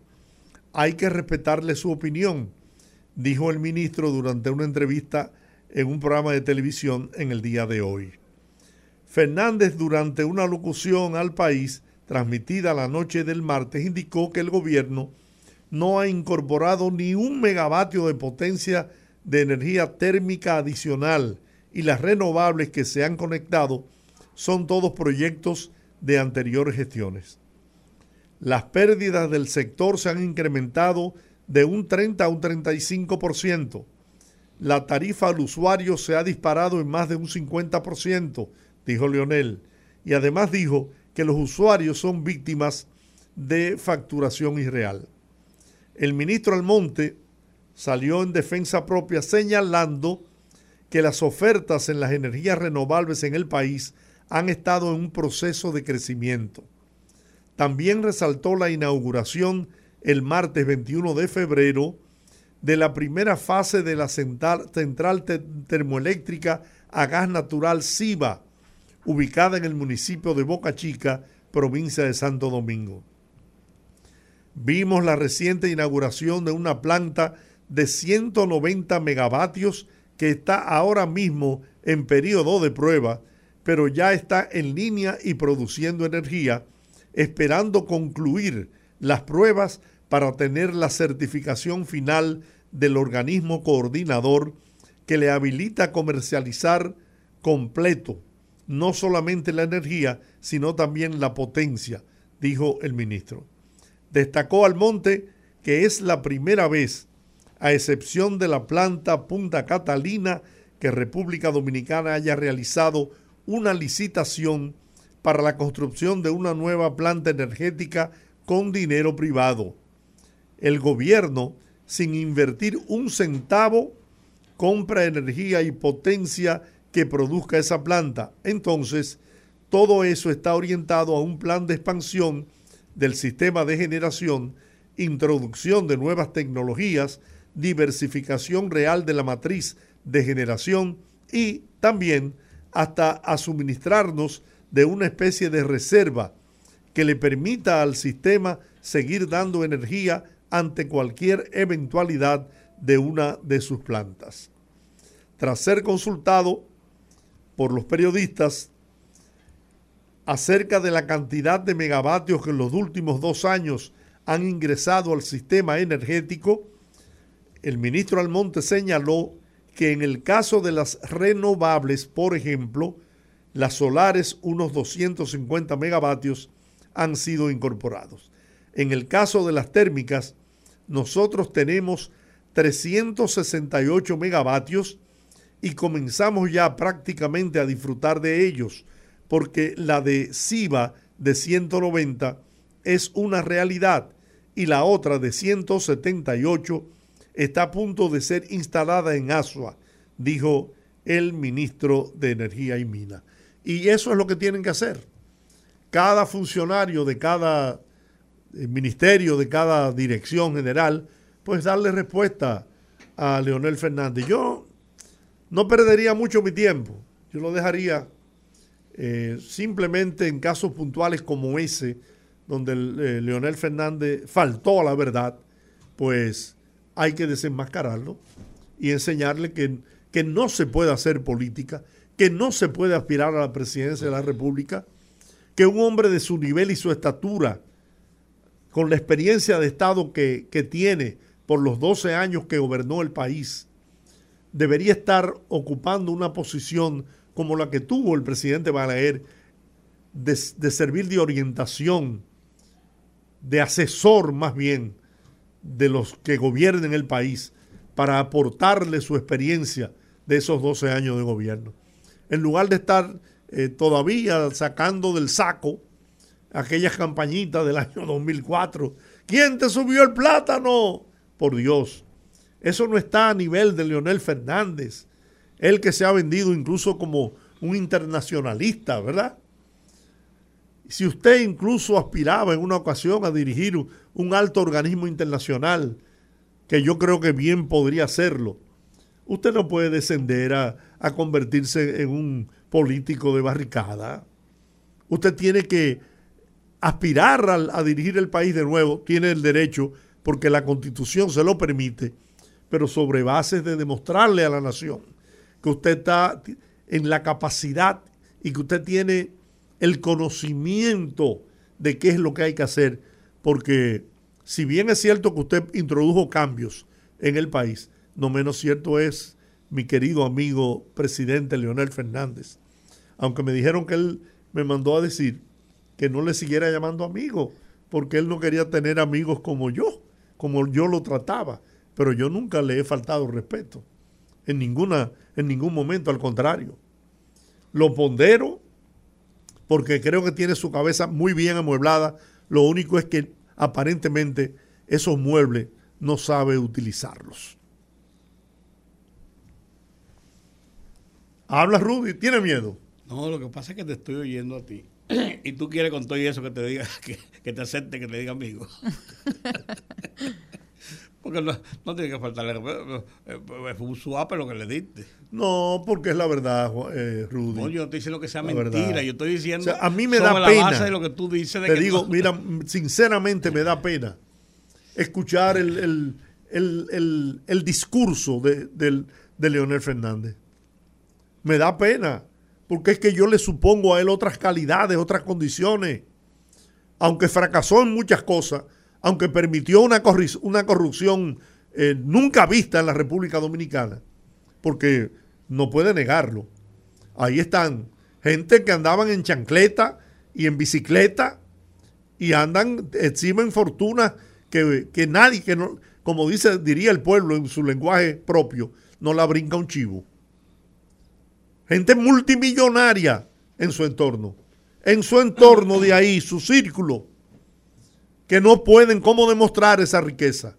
hay que respetarle su opinión, dijo el ministro durante una entrevista en un programa de televisión en el día de hoy. Fernández durante una locución al país transmitida la noche del martes indicó que el gobierno no ha incorporado ni un megavatio de potencia de energía térmica adicional y las renovables que se han conectado son todos proyectos de anteriores gestiones. Las pérdidas del sector se han incrementado de un 30 a un 35%. La tarifa al usuario se ha disparado en más de un 50%, dijo Leonel. Y además dijo que los usuarios son víctimas de facturación irreal. El ministro Almonte salió en defensa propia señalando que las ofertas en las energías renovables en el país han estado en un proceso de crecimiento. También resaltó la inauguración el martes 21 de febrero de la primera fase de la central, termoeléctrica a gas natural SIBA, ubicada en el municipio de Boca Chica, provincia de Santo Domingo. Vimos la reciente inauguración de una planta de 190 megavatios que está ahora mismo en periodo de prueba, pero ya está en línea y produciendo energía, esperando concluir las pruebas para tener la certificación final del organismo coordinador que le habilita comercializar completo no solamente la energía, sino también la potencia, dijo el ministro. Destacó Almonte que es la primera vez a excepción de la planta Punta Catalina, que República Dominicana haya realizado una licitación para la construcción de una nueva planta energética con dinero privado. El gobierno, sin invertir un centavo, compra energía y potencia que produzca esa planta. Entonces, todo eso está orientado a un plan de expansión del sistema de generación, introducción de nuevas tecnologías, diversificación real de la matriz de generación y también hasta a suministrarnos de una especie de reserva que le permita al sistema seguir dando energía ante cualquier eventualidad de una de sus plantas. Tras ser consultado por los periodistas acerca de la cantidad de megavatios que en los últimos dos años han ingresado al sistema energético, el ministro Almonte señaló que en el caso de las renovables, por ejemplo, las solares, unos 250 megavatios, han sido incorporados. En el caso de las térmicas, nosotros tenemos 368 megavatios y comenzamos ya prácticamente a disfrutar de ellos, porque la de SIBA de 190 es una realidad y la otra de 178 está a punto de ser instalada en Asua, dijo el ministro de Energía y Mina. Y eso es lo que tienen que hacer. Cada funcionario de cada eh, ministerio, de cada dirección general, pues darle respuesta a Leonel Fernández. Yo no perdería mucho mi tiempo. Yo lo dejaría eh, simplemente en casos puntuales como ese, donde eh, Leonel Fernández faltó a la verdad, pues hay que desenmascararlo y enseñarle que, que no se puede hacer política, que no se puede aspirar a la presidencia de la República, que un hombre de su nivel y su estatura, con la experiencia de Estado que, que tiene por los 12 años que gobernó el país, debería estar ocupando una posición como la que tuvo el presidente Balaguer, de, de servir de orientación, de asesor más bien de los que gobiernen el país para aportarle su experiencia de esos 12 años de gobierno. en lugar de estar eh, todavía sacando del saco aquellas campañitas del año 2004. ¿Quién te subió el plátano? Por Dios, eso no está a nivel de Leonel Fernández, el que se ha vendido incluso como un internacionalista, ¿verdad? Si usted incluso aspiraba en una ocasión a dirigir un alto organismo internacional, que yo creo que bien podría hacerlo, usted no puede descender a, convertirse en un político de barricada. Usted tiene que aspirar a, dirigir el país de nuevo, tiene el derecho, porque la constitución se lo permite, pero sobre bases de demostrarle a la nación que usted está en la capacidad y que usted tiene el conocimiento de qué es lo que hay que hacer, porque si bien es cierto que usted introdujo cambios en el país, no menos cierto es mi querido amigo presidente Leonel Fernández, aunque me dijeron que él me mandó a decir que no le siguiera llamando amigo, porque él no quería tener amigos como yo, como yo lo trataba, pero yo nunca le he faltado respeto, en, ninguna, en ningún momento, al contrario. Lo pondero porque creo que tiene su cabeza muy bien amueblada, lo único es que aparentemente esos muebles no sabe utilizarlos. Habla Rudy, ¿tiene miedo? No, lo que pasa es que te estoy oyendo a ti. y tú quieres con todo eso que te diga, que, que te acepte, que te diga amigo. porque no, no, tiene que faltarle. Fue un suape lo que le diste. No, porque es la verdad, eh, Rudy. No, yo no estoy diciendo que sea la mentira. Verdad. Yo estoy diciendo. O sea, a mí me da pena. Base de lo que tú dices. De te que digo, no. mira, sinceramente me da pena escuchar el, el, el, el, el discurso de, de, de Leonel Fernández. Me da pena, porque es que yo le supongo a él otras calidades, otras condiciones. Aunque fracasó en muchas cosas, aunque permitió una, una corrupción eh, nunca vista en la República Dominicana, porque no puede negarlo. Ahí están gente que andaban en chancleta y en bicicleta y andan, exhiben fortunas que, que nadie, que no, como dice, diría el pueblo en su lenguaje propio, no la brinca un chivo. Gente multimillonaria en su entorno. En su entorno de ahí, su círculo, que no pueden cómo demostrar esa riqueza.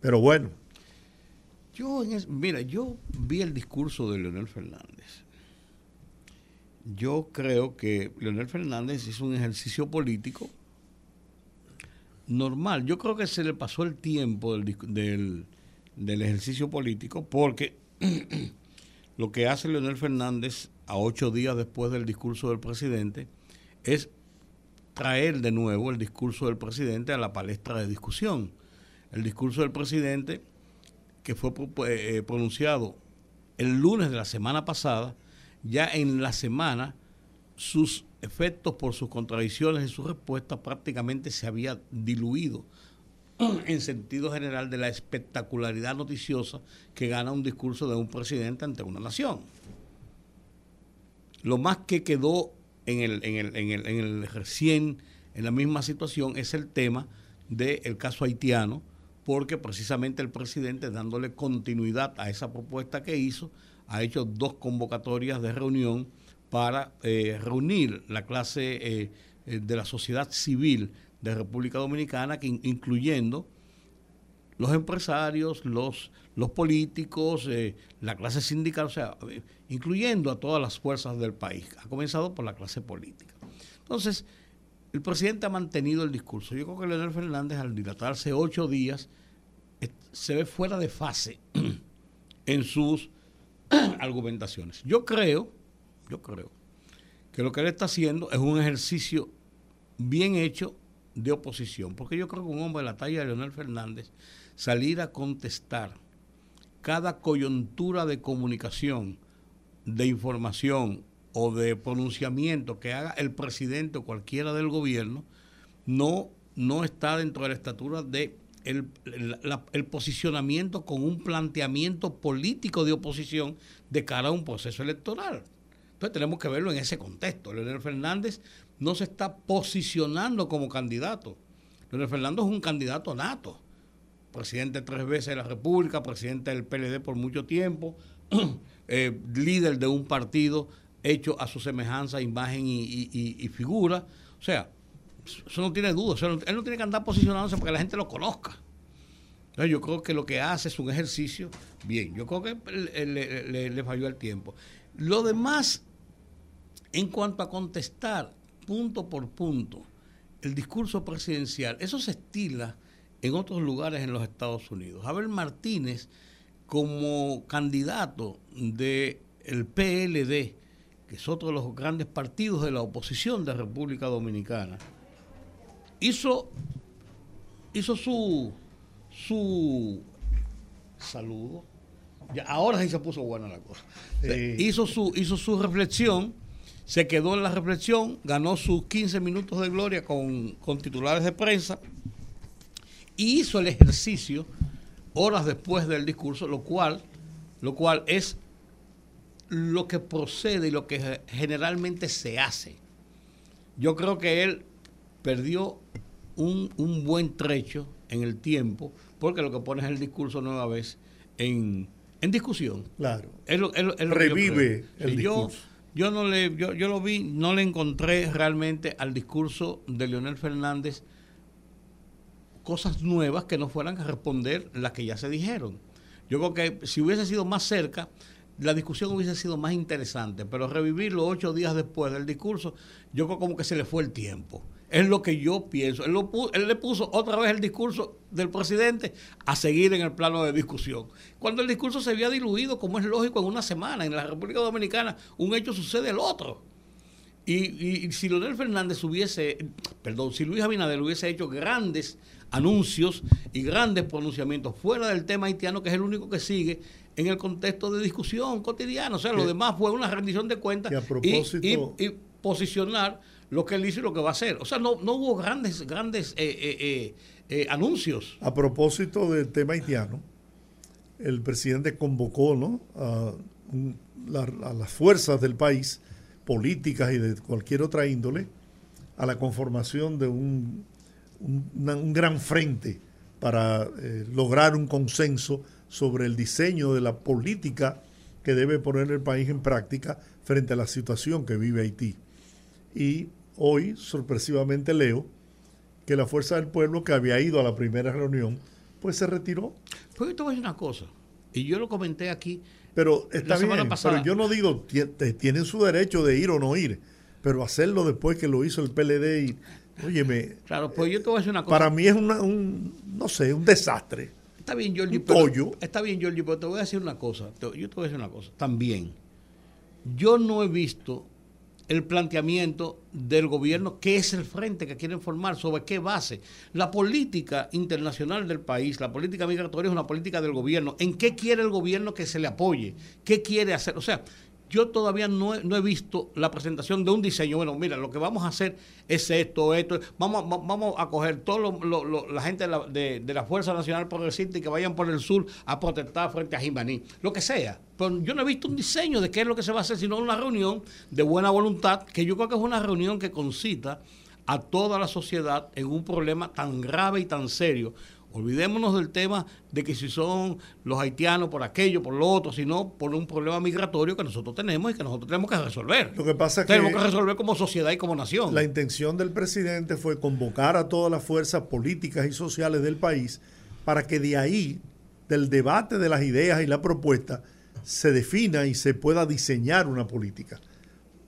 Pero bueno. Yo, es, mira, yo vi el discurso de Leonel Fernández. Yo creo que Leonel Fernández hizo un ejercicio político normal. Yo creo que se le pasó el tiempo del, del, del ejercicio político porque lo que hace Leonel Fernández a ocho días después del discurso del presidente es traer de nuevo el discurso del presidente a la palestra de discusión. El discurso del presidente que fue eh, pronunciado el lunes de la semana pasada, ya en la semana sus efectos por sus contradicciones y sus respuestas prácticamente se había diluido en sentido general de la espectacularidad noticiosa que gana un discurso de un presidente ante una nación. Lo más que quedó en el, en el, en el, en el recién, en la misma situación, es el tema del caso haitiano, porque precisamente el presidente, dándole continuidad a esa propuesta que hizo, ha hecho dos convocatorias de reunión para eh, reunir la clase eh, de la sociedad civil de República Dominicana, que incluyendo los empresarios, los, los políticos, eh, la clase sindical, o sea, incluyendo a todas las fuerzas del país. Ha comenzado por la clase política. Entonces, el presidente ha mantenido el discurso. Yo creo que Leonel Fernández, al dilatarse ocho días, se ve fuera de fase en sus argumentaciones. Yo creo, yo creo, que lo que él está haciendo es un ejercicio bien hecho de oposición, porque yo creo que un hombre de la talla de Leonel Fernández salir a contestar cada coyuntura de comunicación, de información o de pronunciamiento que haga el presidente o cualquiera del gobierno, no, no está dentro de la estatura de el, posicionamiento con un planteamiento político de oposición de cara a un proceso electoral. Entonces tenemos que verlo en ese contexto. Leonel Fernández no se está posicionando como candidato. Leonel Fernández es un candidato nato. Presidente tres veces de la República, presidente del PLD por mucho tiempo, eh, líder de un partido hecho a su semejanza, imagen y, figura. O sea, eso no tiene duda. Él no tiene que andar posicionándose para que la gente lo conozca. Entonces, yo creo que lo que hace es un ejercicio bien. Yo creo que le- le falló el tiempo. Lo demás, en cuanto a contestar punto por punto el discurso presidencial, eso se estila en otros lugares en los Estados Unidos. Abel Martínez, como candidato del PLD, que es otro de los grandes partidos de la oposición de República Dominicana, hizo, hizo su, su saludo. Ya, ahora sí se puso buena la cosa. Sí. Hizo, su, hizo su reflexión, se quedó en la reflexión, ganó sus 15 minutos de gloria con, con titulares de prensa y hizo el ejercicio horas después del discurso, lo cual, lo cual es lo que procede y lo que ge- generalmente se hace. Yo creo que él perdió un, un buen trecho en el tiempo, porque lo que pone es el discurso nueva vez en, en discusión. Claro. Es lo- es lo- es lo que yo Revive el Sí, yo, discurso. yo no le, yo, yo lo vi, no le encontré realmente al discurso de Leonel Fernández cosas nuevas que no fueran a responder las que ya se dijeron. Yo creo que si hubiese sido más cerca, la discusión hubiese sido más interesante, pero revivirlo ocho días después del discurso, yo creo como que se le fue el tiempo. Es lo que yo pienso. Él, le puso otra vez el discurso del presidente a seguir en el plano de discusión. Cuando el discurso se había diluido, como es lógico, en una semana, en la República Dominicana, un hecho sucede el otro. Y, y- y si Leonel Fernández hubiese, perdón, si Luis Abinader hubiese hecho grandes anuncios y grandes pronunciamientos fuera del tema haitiano, que es el único que sigue en el contexto de discusión cotidiana, o sea, lo demás fue una rendición de cuentas y- propósito- y, y posicionar lo que él hizo y lo que va a hacer. O sea, no, no hubo grandes, grandes eh, eh, eh, anuncios. A propósito del tema haitiano, el presidente convocó ¿no? a, un- la- a las fuerzas del país, políticas y de cualquier otra índole, a la conformación de un, un- gran frente para eh, lograr un consenso sobre el diseño de la política que debe poner el país en práctica frente a la situación que vive Haití. Y hoy, sorpresivamente, leo que la Fuerza del Pueblo, que había ido a la primera reunión, pues se retiró. Pues yo te voy a decir una cosa, y yo lo comenté aquí, Pero está La semana bien, pasada- pero yo no digo, tienen su derecho de ir o no ir, pero hacerlo después que lo hizo el PLD y, óyeme, claro, pues yo te voy a decir una cosa. para mí es una- un, no sé, un desastre. Está bien, Giorgi, Un pero, tollo. está bien, Giorgi, pero te voy a decir una cosa. te- yo te voy a decir una cosa. También, yo no he visto el planteamiento del gobierno, que es el frente que quieren formar, sobre qué base. La política internacional del país, la política migratoria es una política del gobierno. ¿En qué quiere el gobierno que se le apoye? ¿Qué quiere hacer? O sea, yo todavía no he, no he visto la presentación de un diseño. Bueno, mira, lo que vamos a hacer es esto, esto. Vamos, a- coger toda la gente de la, de la Fuerza Nacional Progresista y que vayan por el sur a protestar frente a Jimaní. Lo que sea. Pero yo no he visto un diseño de qué es lo que se va a hacer, sino una reunión de buena voluntad, que yo creo que es una reunión que concita a toda la sociedad en un problema tan grave y tan serio. Olvidémonos del tema de que si son los haitianos por aquello, por lo otro, sino por un problema migratorio que nosotros tenemos y que nosotros tenemos que resolver. Lo que pasa es tenemos que que resolver como sociedad y como nación. la intención del presidente fue convocar a todas las fuerzas políticas y sociales del país para que de ahí, del debate de las ideas y la propuesta, se defina y se pueda diseñar una política.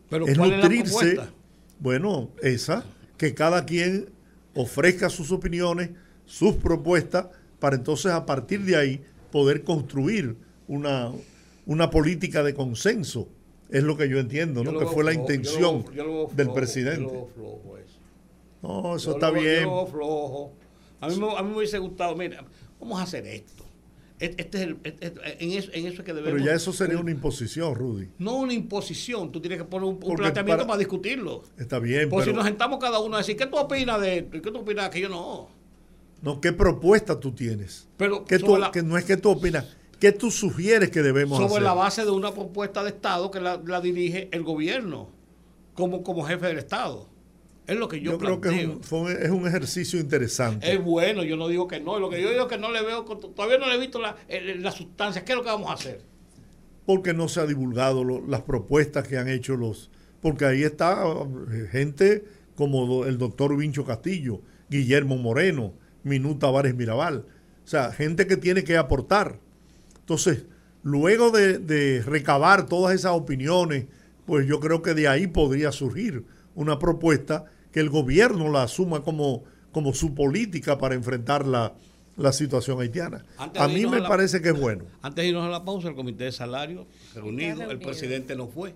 Pero es ¿cuál es la nutrirse, propuesta? bueno, esa, que cada quien ofrezca sus opiniones, sus propuestas, para entonces a partir de ahí poder construir una, una política de consenso. Es lo que yo entiendo, Yo ¿no? Que fue la flojo, yo lo intención yo lo del presidente. yo lo veo flojo eso. No, eso está bien. flojo. A mí, a mí me hubiese gustado, mira, vamos a hacer esto. Este este es el, este- este- en, eso, en eso es que debemos. Pero ya eso sería una imposición, Rudy. No una imposición, tú tienes que poner un, planteamiento para- para, discutirlo. Está bien, Porque si nos sentamos cada uno a decir, ¿qué tú opinas de esto? ¿Y qué tú opinas de aquello? No. No, ¿qué propuesta tú tienes? Pero ¿Qué sobre tú- la- que no es que tú opinas, ¿qué tú sugieres que debemos sobre hacer? la base de una propuesta de Estado que la, la dirige el gobierno como, como jefe del Estado. Es lo que yo, yo creo que es un, fue es un ejercicio interesante. Es bueno, yo no digo que no. Lo que yo digo es que no le veo, todavía no le he visto la, la sustancia. ¿Qué es lo que vamos a hacer? porque no se ha divulgado lo- las propuestas que han hecho los, porque ahí está eh, gente como el doctor Vincho Castillo, Guillermo Moreno, Minú Tavares Mirabal, o sea, gente que tiene que aportar. Entonces, luego de, de recabar todas esas opiniones, pues yo creo que de ahí podría surgir una propuesta que el gobierno la asuma como, como su política para enfrentar la, la situación haitiana. Antes A mí me a la- parece que es bueno. Antes de irnos a la pausa, el comité de salario reunido, el presidente no fue.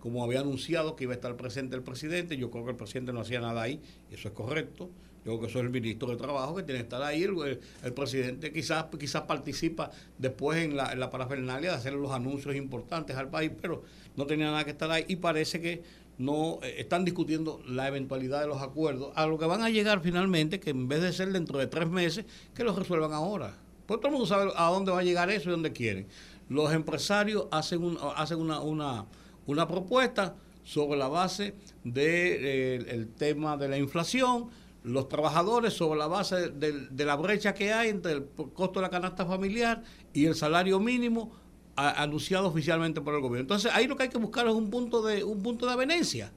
Como había anunciado que iba a estar presente el presidente, yo creo que el presidente no hacía nada ahí, eso es correcto. Yo creo que eso es el ministro de Trabajo que tiene que estar ahí. El, el presidente quizás, quizás participa después en la, en la parafernalia de hacer los anuncios importantes al país, pero no tenía nada que estar ahí y parece que no eh, están discutiendo la eventualidad de los acuerdos, a lo que van a llegar finalmente, que en vez de ser dentro de tres meses, que los resuelvan ahora. Pues todo el mundo sabe a dónde va a llegar eso y dónde quieren. Los empresarios hacen, un- hacen una, una, una propuesta sobre la base del de, eh, tema de la inflación, los trabajadores sobre la base de, la brecha que hay entre el costo de la canasta familiar y el salario mínimo anunciado oficialmente por el gobierno. Entonces ahí lo que hay que buscar es un punto de, un punto de avenencia.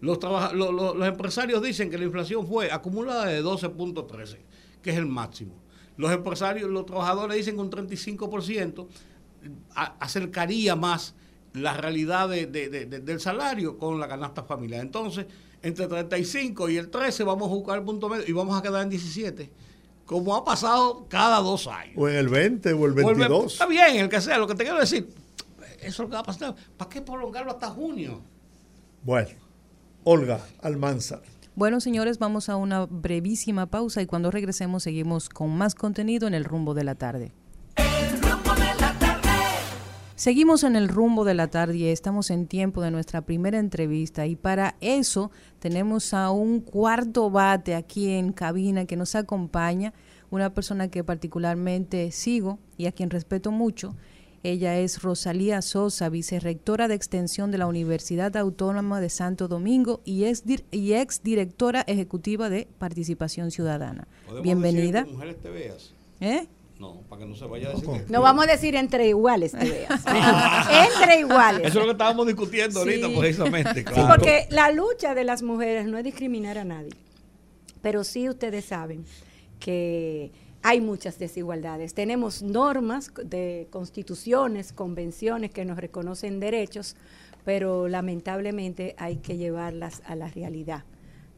Los, trabaja- lo- lo- los empresarios dicen que la inflación fue acumulada de 12.13, que es el máximo. Los empresarios, los trabajadores dicen que un 35% a- acercaría más la realidad de- de- de- de- del salario con la canasta familiar. Entonces, entre 35 y el 13 vamos a buscar el punto medio y vamos a quedar en 17, como ha pasado cada dos años. O en el 20 o el Vuelve- 22. Está bien, el que sea, lo que te quiero decir, eso es lo que va a pasar. ¿Para qué prolongarlo hasta junio? Bueno, Olga Almanzar. Bueno, señores, vamos a una brevísima pausa y cuando regresemos seguimos con más contenido en el rumbo de la tarde. Seguimos en el rumbo de la tarde y estamos en tiempo de nuestra primera entrevista y para eso tenemos a un cuarto bate aquí en cabina que nos acompaña, una persona que particularmente sigo y a quien respeto mucho. Ella es Rosalía Sosa, vicerrectora de extensión de la Universidad Autónoma de Santo Domingo y ex, dir- y ex directora ejecutiva de Participación Ciudadana. ¿Podemos Bienvenida. decir que mujeres te veas? ¿Eh? No, para que no se vaya a decir que... No vamos a decir entre iguales, te veas. entre iguales. Eso es lo que estábamos discutiendo ahorita Sí. precisamente. Sí, porque la lucha de las mujeres no es discriminar a nadie. Pero sí ustedes saben que hay muchas desigualdades. Tenemos normas de constituciones, convenciones que nos reconocen derechos, pero lamentablemente hay que llevarlas a la realidad.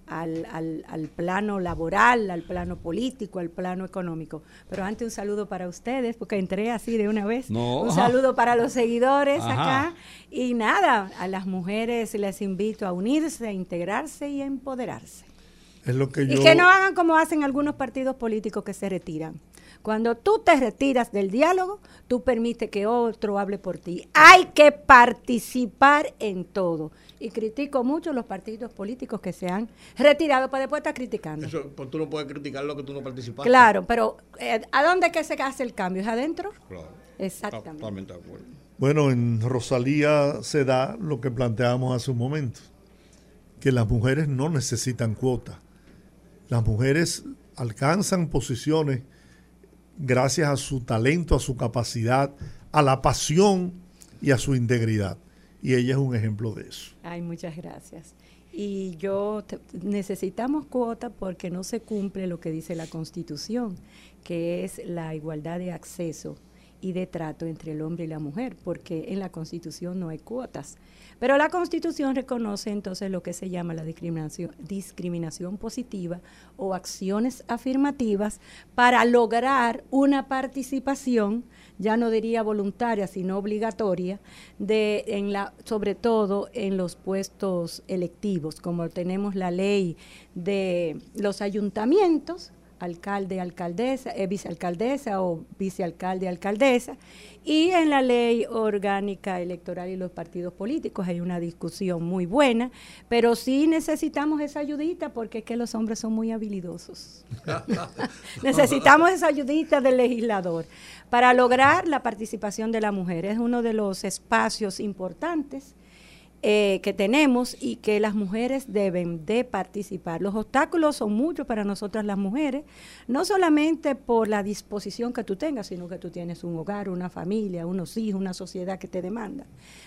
Al, al- al plano laboral, al plano político, al plano económico. Pero antes un saludo para ustedes, porque entré así de una vez. No, un ajá. saludo para los seguidores Ajá. acá. Y nada, a las mujeres les invito a unirse, a integrarse y a empoderarse. Es lo que yo. Y que no hagan como hacen algunos partidos políticos que se retiran. Cuando tú te retiras del diálogo, tú permites que otro hable por ti. Hay que participar en todo. Y critico mucho los partidos políticos que se han retirado para después estar criticando. Eso, pues tú no puedes criticar lo que tú no participaste. Claro, pero eh, ¿a dónde es que se hace el cambio? ¿Es adentro? Claro. Exactamente. Totalmente de acuerdo. Bueno, en Rosalía se da lo que planteamos hace un momento, que las mujeres no necesitan cuota. Las mujeres alcanzan posiciones gracias a su talento, a su capacidad, a la pasión y a su integridad. Y ella es un ejemplo de eso. Ay, muchas gracias. Y yo necesitamos cuota porque no se cumple lo que dice la Constitución, que es la igualdad de acceso y de trato entre el hombre y la mujer, porque en la Constitución no hay cuotas. Pero la Constitución reconoce entonces lo que se llama la discriminación, discriminación positiva o acciones afirmativas para lograr una participación, ya no diría voluntaria, sino obligatoria, de, en la, sobre todo en los puestos electivos, como tenemos la ley de los ayuntamientos, alcalde, alcaldesa, eh, vicealcaldesa o vicealcalde, alcaldesa, y en la ley orgánica electoral y los partidos políticos hay una discusión muy buena, pero sí necesitamos esa ayudita porque es que los hombres son muy habilidosos. necesitamos esa ayudita del legislador para lograr la participación de la mujer. Es uno de los espacios importantes eh, que tenemos y que las mujeres deben de participar. Los obstáculos son muchos para nosotras las mujeres, no solamente por la disposición que tú tengas, sino que tú tienes un hogar, una familia, unos hijos, una sociedad que te demanda,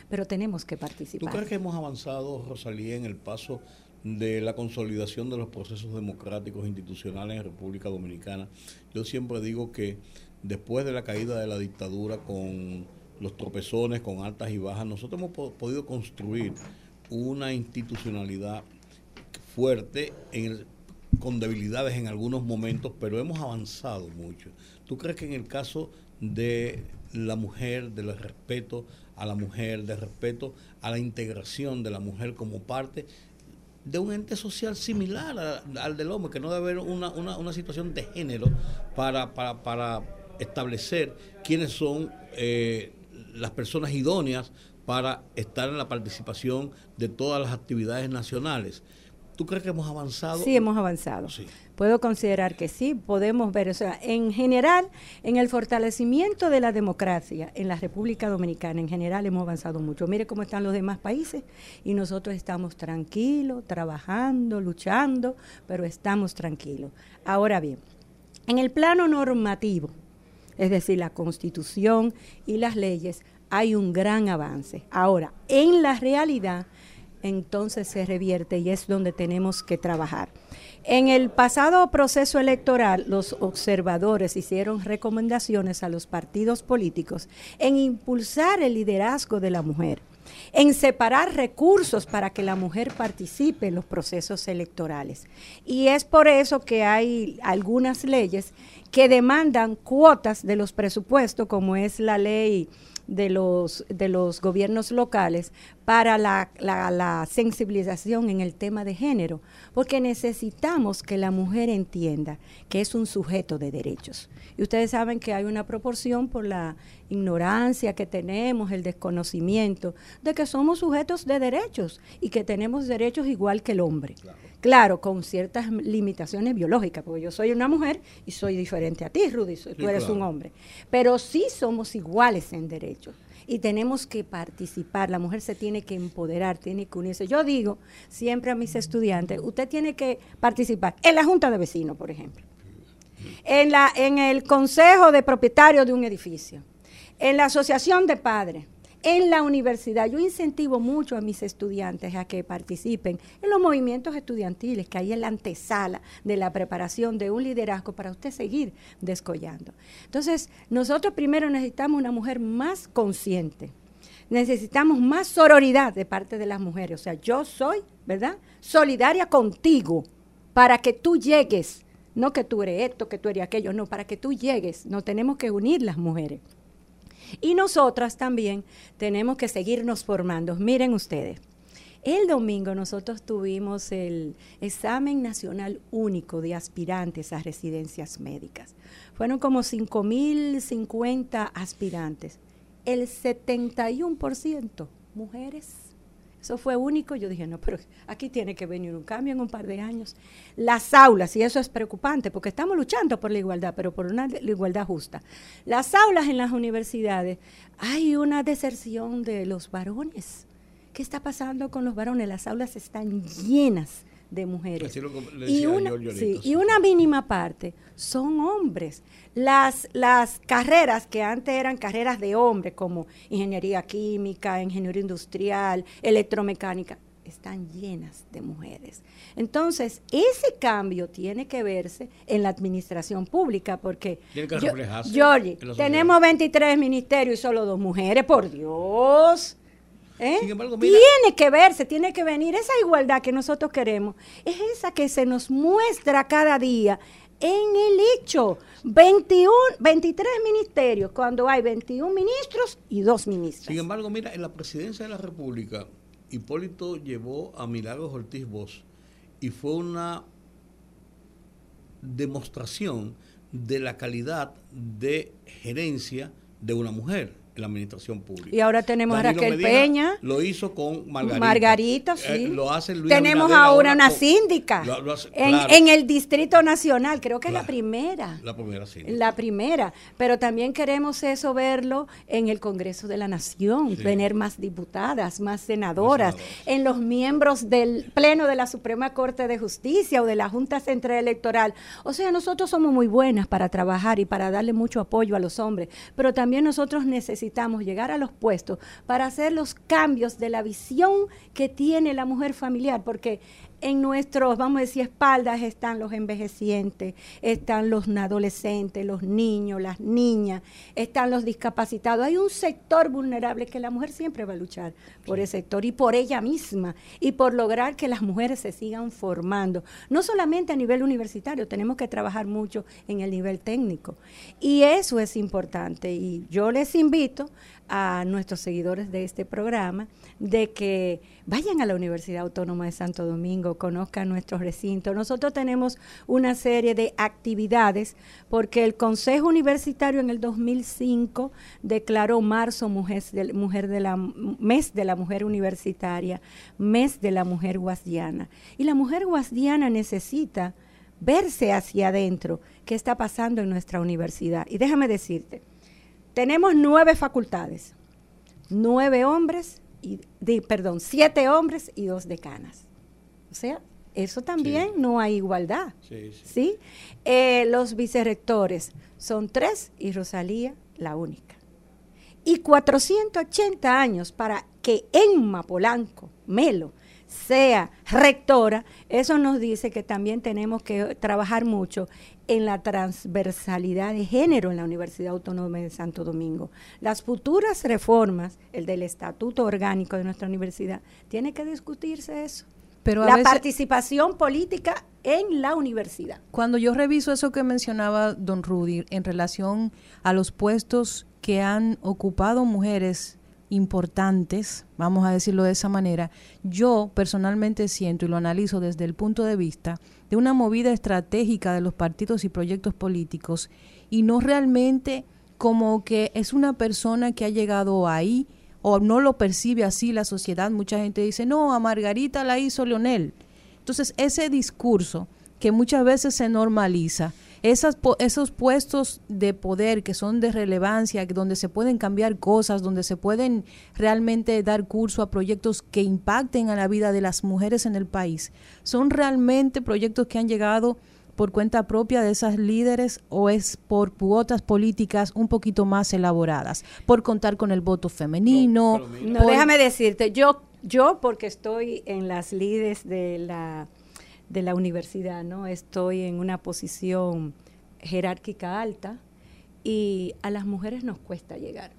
pero tenemos que ¿Tú participar. crees que hemos avanzado, Rosalía, en el paso de la consolidación de los procesos democráticos institucionales en República Dominicana? Yo siempre digo que después de la caída de la dictadura con los tropezones, con altas y bajas, nosotros hemos po- podido construir una institucionalidad fuerte en el- con debilidades en algunos momentos, pero hemos avanzado mucho. ¿Tú crees que en el caso de la mujer, del respeto a la mujer, del respeto a la integración de la mujer como parte de un ente social similar al del hombre, que no debe haber una, una- una situación de género para, para, para establecer quiénes son eh, las personas idóneas para estar en la participación de todas las actividades nacionales. ¿Tú crees que hemos avanzado? Sí, hemos avanzado. Sí. Puedo considerar que sí, podemos ver, o sea, en general, en el fortalecimiento de la democracia en la República Dominicana, en general hemos avanzado mucho. Mire cómo están los demás países y nosotros estamos tranquilos, trabajando, luchando, pero estamos tranquilos. Ahora bien, en el plano normativo, es decir, la constitución y las leyes, hay un gran avance. Ahora, en la realidad, entonces se revierte y es donde tenemos que trabajar. En el pasado proceso electoral, los observadores hicieron recomendaciones a los partidos políticos en impulsar el liderazgo de la mujer, en separar recursos para que la mujer participe en los procesos electorales. Y es por eso que hay algunas leyes que demandan cuotas de los presupuestos, como es la ley de los, de los gobiernos locales para la, la- la sensibilización en el tema de género, porque necesitamos que la mujer entienda que es un sujeto de derechos. Y ustedes saben que hay una proporción por la ignorancia que tenemos, el desconocimiento, de que somos sujetos de derechos y que tenemos derechos igual que el hombre. Claro, con ciertas limitaciones biológicas, porque yo soy una mujer y soy diferente a ti, Rudy, soy- tú eres claro. un hombre. Pero sí somos iguales en derechos y tenemos que participar. La mujer se tiene que empoderar, tiene que unirse. Yo digo siempre a mis estudiantes, usted tiene que participar en la junta de vecinos, por ejemplo, en, la, en el consejo de propietarios de un edificio, en la asociación de padres, en la universidad. Yo incentivo mucho a mis estudiantes a que participen en los movimientos estudiantiles, que ahí es la antesala de la preparación de un liderazgo para usted seguir descollando. Entonces, nosotros primero necesitamos una mujer más consciente. Necesitamos más sororidad de parte de las mujeres. O sea, yo soy, ¿verdad? Solidaria contigo para que tú llegues. No que tú eres esto, que tú eres aquello, no, para que tú llegues. Nos tenemos que unir las mujeres. Y nosotras también tenemos que seguirnos formando. Miren ustedes, el domingo nosotros tuvimos el examen nacional único de aspirantes a residencias médicas. Fueron como 5.050 aspirantes. El 71% mujeres. Eso fue único. Yo dije, no, pero aquí tiene que venir un cambio en un par de años. Las aulas, y eso es preocupante, porque estamos luchando por la igualdad, pero por una la igualdad justa. Las aulas en las universidades, hay una deserción de los varones. ¿Qué está pasando con los varones? Las aulas están llenas de mujeres. Así lo y, una, sí, y una mínima parte son hombres. Las, las carreras que antes eran carreras de hombres, como ingeniería química, ingeniería industrial, electromecánica, están llenas de mujeres. Entonces, ese cambio tiene que verse en la administración pública, porque, Tiene que Yo- Georgie, tenemos 23 ministerios y solo dos mujeres, por Dios. ¿Eh? Sin embargo, mira- tiene que verse, tiene que venir esa igualdad que nosotros queremos. Es esa que se nos muestra cada día en el hecho. 21, 23 ministerios, cuando hay 21 ministros y dos ministras. Sin embargo, mira, en la presidencia de la República, Hipólito llevó a Milagros Ortiz Bosch y fue una demostración de la calidad de gerencia de una mujer. En la administración pública. Y ahora tenemos a Raquel Medina Peña. Lo hizo con Margarita. Margarita, Eh, sí. lo hace Luis Tenemos ahora una con- síndica Lo- lo hace- en, claro, en el Distrito Nacional, creo que es la primera. La primera síndica. La primera, pero también queremos eso verlo en el Congreso de la Nación, Sí. tener más diputadas, más senadoras, Más senadoras. en los miembros del Pleno de la Suprema Corte de Justicia o de la Junta Central Electoral. O sea, nosotros somos muy buenas para trabajar y para darle mucho apoyo a los hombres, pero también nosotros necesitamos llegar a los puestos para hacer los cambios de la visión que tiene la mujer familiar, porque en nuestros, vamos a decir, espaldas están los envejecientes, están los adolescentes, los niños, las niñas, están los discapacitados. Hay un sector vulnerable que la mujer siempre va a luchar por ese sector y por ella misma y por lograr que las mujeres se sigan formando. No solamente a nivel universitario, tenemos que trabajar mucho en el nivel técnico. Y eso es importante. Y yo les invito a nuestros seguidores de este programa de que vayan a la Universidad Autónoma de Santo Domingo, conozcan nuestros recintos. Nosotros tenemos una serie de actividades porque el Consejo Universitario en el 2005 declaró marzo mujer mujer mes de la mujer universitaria, mes de la mujer guasdiana. Y la mujer guasdiana necesita verse hacia adentro qué está pasando en nuestra universidad. Y déjame decirte, tenemos nueve facultades, nueve hombres, y, perdón, siete hombres y dos decanas. O sea, eso también Sí. no hay igualdad. Sí, sí. ¿sí? Eh, los vicerrectores son tres y Rosalía la única. Y 480 años para que Emma Polanco Melo sea rectora, eso nos dice que también tenemos que trabajar mucho en la transversalidad de género en la Universidad Autónoma de Santo Domingo. Las futuras reformas, el del estatuto orgánico de nuestra universidad, tiene que discutirse eso. Pero la veces- participación política en la universidad. Cuando yo reviso eso que mencionaba don Rudy en relación a los puestos que han ocupado mujeres importantes, vamos a decirlo de esa manera, yo personalmente siento y lo analizo desde el punto de vista de una movida estratégica de los partidos y proyectos políticos y no realmente como que es una persona que ha llegado ahí o no lo percibe así la sociedad. Mucha gente dice, no, a Margarita la hizo Leonel. Entonces, ese discurso que muchas veces se normaliza, esas, po- esos puestos de poder que son de relevancia, donde se pueden cambiar cosas, donde se pueden realmente dar curso a proyectos que impacten a la vida de las mujeres en el país, son realmente proyectos que han llegado por cuenta propia de esas líderes o es por cuotas políticas un poquito más elaboradas, por contar con el voto femenino. No, déjame decirte, yo, yo porque estoy en las lides de la, de la universidad, ¿no? Estoy en una posición jerárquica alta y a las mujeres nos cuesta llegar.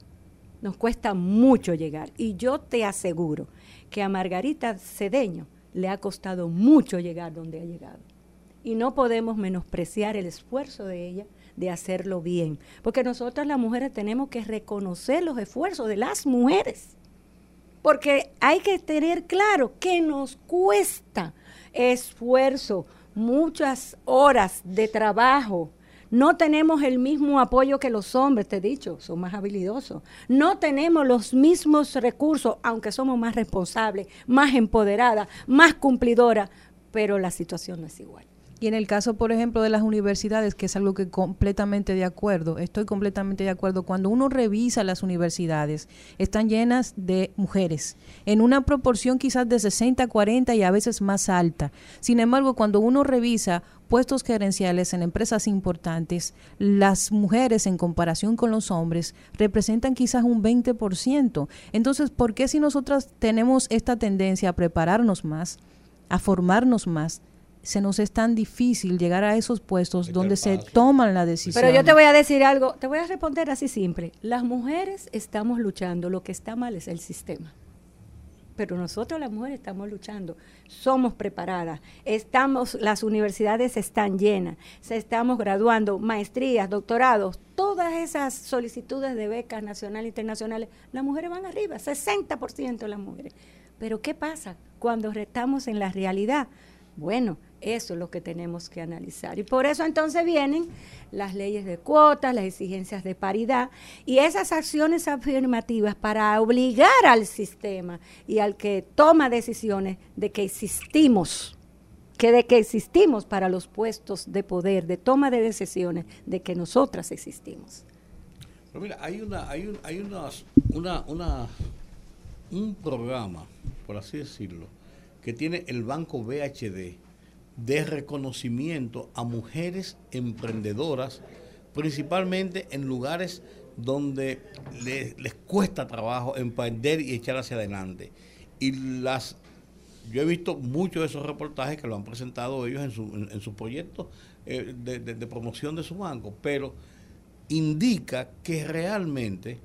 Nos cuesta mucho llegar. Y yo te aseguro que a Margarita Cedeño le ha costado mucho llegar donde ha llegado. Y no podemos menospreciar el esfuerzo de ella de hacerlo bien. Porque nosotras las mujeres tenemos que reconocer los esfuerzos de las mujeres. Porque hay que tener claro que nos cuesta esfuerzo, muchas horas de trabajo. No tenemos el mismo apoyo que los hombres, te he dicho, son más habilidosos. No tenemos los mismos recursos, aunque somos más responsables, más empoderadas, más cumplidoras, pero la situación no es igual. Y en el caso, por ejemplo, de las universidades, que es algo que completamente de acuerdo, estoy completamente de acuerdo, cuando uno revisa las universidades, están llenas de mujeres, en una proporción quizás de 60, 40 y a veces más alta. Sin embargo, cuando uno revisa puestos gerenciales en empresas importantes, las mujeres en comparación con los hombres representan quizás un 20%. Entonces, ¿por qué si nosotras tenemos esta tendencia a prepararnos más, a formarnos más, se nos es tan difícil llegar a esos puestos Este donde se toman la decisión. Pero yo te voy a decir algo, te voy a responder así simple. Las mujeres estamos luchando, lo que está mal es el sistema. Pero nosotros las mujeres estamos luchando, somos preparadas, estamos, las universidades están llenas, se estamos graduando, maestrías, doctorados, todas esas solicitudes de becas nacionales e internacionales, las mujeres van arriba, 60% de las mujeres. Pero ¿qué pasa cuando retamos en la realidad? Bueno, Eso es lo que tenemos que analizar. Y por eso entonces vienen las leyes de cuotas, las exigencias de paridad y esas acciones afirmativas para obligar al sistema y al que toma decisiones de que existimos, que de que existimos para los puestos de poder, de toma de decisiones, de que nosotras existimos. Pero mira, hay una, hay un, hay una, una, un programa, por así decirlo, que tiene el Banco BHD de reconocimiento a mujeres emprendedoras, principalmente en lugares donde le- les cuesta trabajo emprender y echar hacia adelante. Y las yo he visto muchos de esos reportajes que lo han presentado ellos en, su, en, en sus proyectos eh, de, de- de promoción de su banco, pero indica que realmente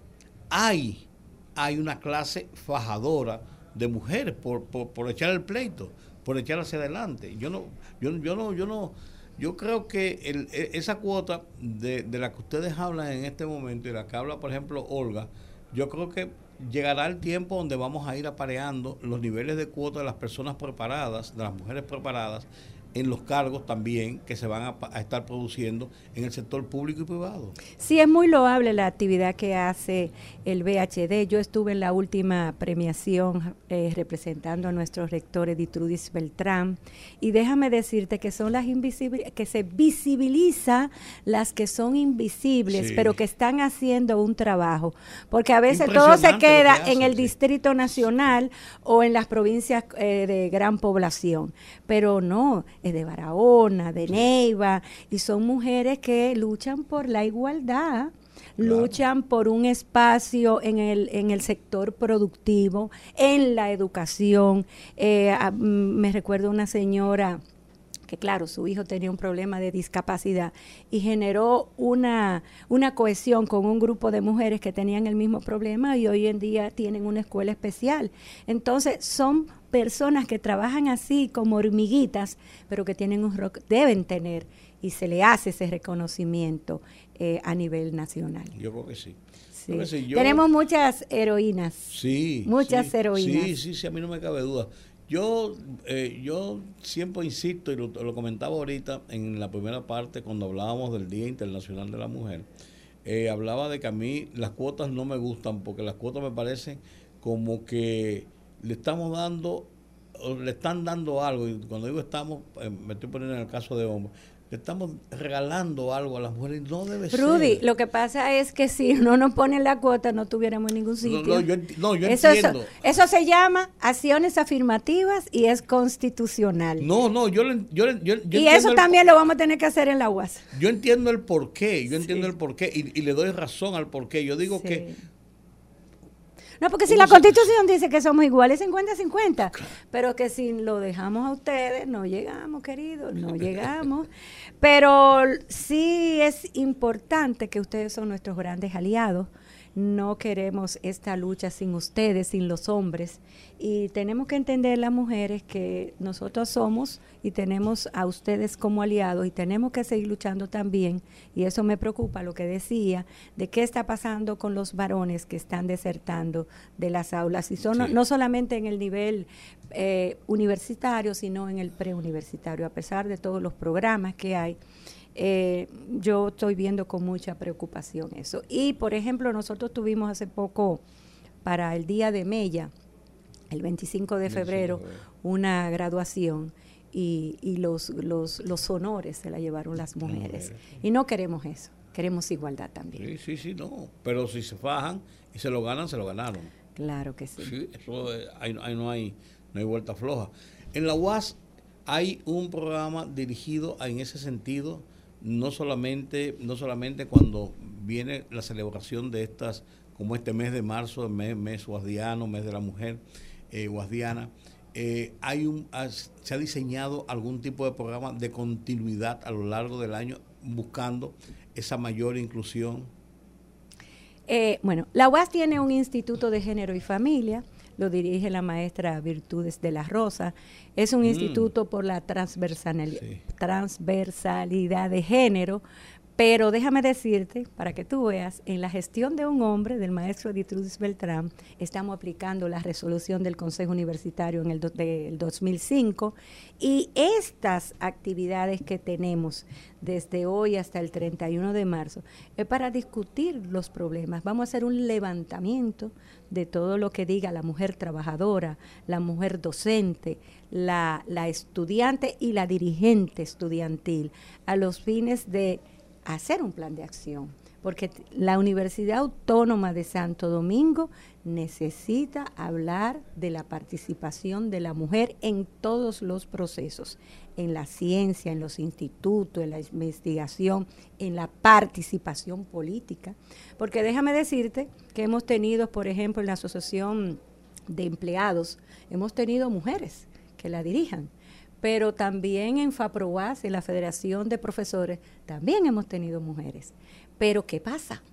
hay, hay una clase fajadora de mujeres por, por, por echar el pleito, por echar hacia adelante. Yo no, yo, yo no, yo no, yo creo que e- esa cuota de, de la que ustedes hablan en este momento y la que habla, por ejemplo, Olga, yo creo que llegará el tiempo donde vamos a ir apareando los niveles de cuota de las personas preparadas, de las mujeres preparadas, en los cargos también que se van a, estar produciendo en el sector público y privado. Sí, es muy loable la actividad que hace el BHD. Yo estuve en la última premiación eh, representando a nuestro rector Editrudis Beltrán y déjame decirte que son las invisibles, que se visibiliza las que son invisibles, Sí. pero que están haciendo un trabajo, porque a veces todo se que queda hacen, en el sí. Distrito Nacional o en las provincias eh, de gran población, pero no, de Barahona, de Neiva, y son mujeres que luchan por la igualdad. luchan por un espacio en el, en el sector productivo, en la educación. Eh, a- mm, me recuerdo una señora que claro, su hijo tenía un problema de discapacidad y generó una, una cohesión con un grupo de mujeres que tenían el mismo problema y hoy en día tienen una escuela especial. Entonces, son personas que trabajan así como hormiguitas, pero que tienen un rock, deben tener y se le hace ese reconocimiento eh, a nivel nacional. Yo creo que sí. Yo- Tenemos muchas heroínas. Sí. Muchas sí, heroínas. Sí, sí, sí, a mí no me cabe duda. Yo, eh, yo siempre insisto, y lo, comentaba ahorita en la primera parte cuando hablábamos del Día Internacional de la Mujer, eh, hablaba de que a mí las cuotas no me gustan porque las cuotas me parecen como que le estamos dando, le están dando algo, y cuando digo estamos, eh, me estoy poniendo en el caso de hombres, le estamos regalando algo a las mujeres y no debe Rudy, ser. lo que pasa es que si no nos ponen la cuota no tuviéramos ningún sitio. no, yo no, yo eso, eso- entiendo. Eso, se llama acciones afirmativas y es constitucional. No, no, yo, le- yo, yo, y eso el- también lo vamos a tener que hacer en la UAS. Yo entiendo el porqué, yo entiendo el porqué y, y le doy razón al porqué. Yo digo Sí. que No, porque si ¿Cómo la constitución dice que somos iguales 50-50, pero que si lo dejamos a ustedes, no llegamos, queridos, no llegamos. Pero sí es importante que ustedes son nuestros grandes aliados. No queremos esta lucha sin ustedes, sin los hombres. Y tenemos que entender las mujeres que nosotros somos y tenemos a ustedes como aliados y tenemos que seguir luchando también. Y eso me preocupa lo que decía, de qué está pasando con los varones que están desertando de las aulas. Y son no- no solamente en el nivel eh, universitario, sino en el preuniversitario, a pesar de todos los programas que hay. Eh, yo estoy viendo con mucha preocupación eso. Y, por ejemplo, nosotros tuvimos hace poco, para el Día de Mella, el 25 de 25 de febrero, una graduación y, y los, los, los honores se la llevaron las mujeres. mujeres, Y no queremos eso, queremos igualdad también. sí, sí, sí, no. Pero si se fajan y se lo ganan, se lo ganaron. Claro que sí. Sí, eso eh, ahí, ahí no hay no hay vuelta floja. En la UAS hay un programa dirigido a- en ese sentido, no solamente no solamente cuando viene la celebración de estas, como este mes de marzo, mes, mes guasdiano, mes de la mujer eh, guasdiana, eh, hay un se ha diseñado algún tipo de programa de continuidad a lo largo del año buscando esa mayor inclusión. Eh, bueno, la UAS tiene un instituto de género y familia, lo dirige la maestra Virtudes de la Rosa. Es un Mm. instituto por la transversalidad, transversalidad de género, Pero déjame decirte, para que tú veas, en la gestión de un hombre, del maestro Editrudis Beltrán, estamos aplicando la resolución del Consejo Universitario en el do- del 2005 y estas actividades que tenemos desde hoy hasta el 31 de marzo es para discutir los problemas. Vamos a hacer un levantamiento de todo lo que diga la mujer trabajadora, la mujer docente, la, la estudiante y la dirigente estudiantil, a los fines de hacer un plan de acción, porque la Universidad Autónoma de Santo Domingo necesita hablar de la participación de la mujer en todos los procesos, en la ciencia, en los institutos, en la investigación, en la participación política, porque déjame decirte que hemos tenido, por ejemplo, en la Asociación de Empleados, hemos tenido mujeres que la dirijan pero también en FAPROAS, en la Federación de Profesores, también hemos tenido mujeres. Pero ¿qué pasa?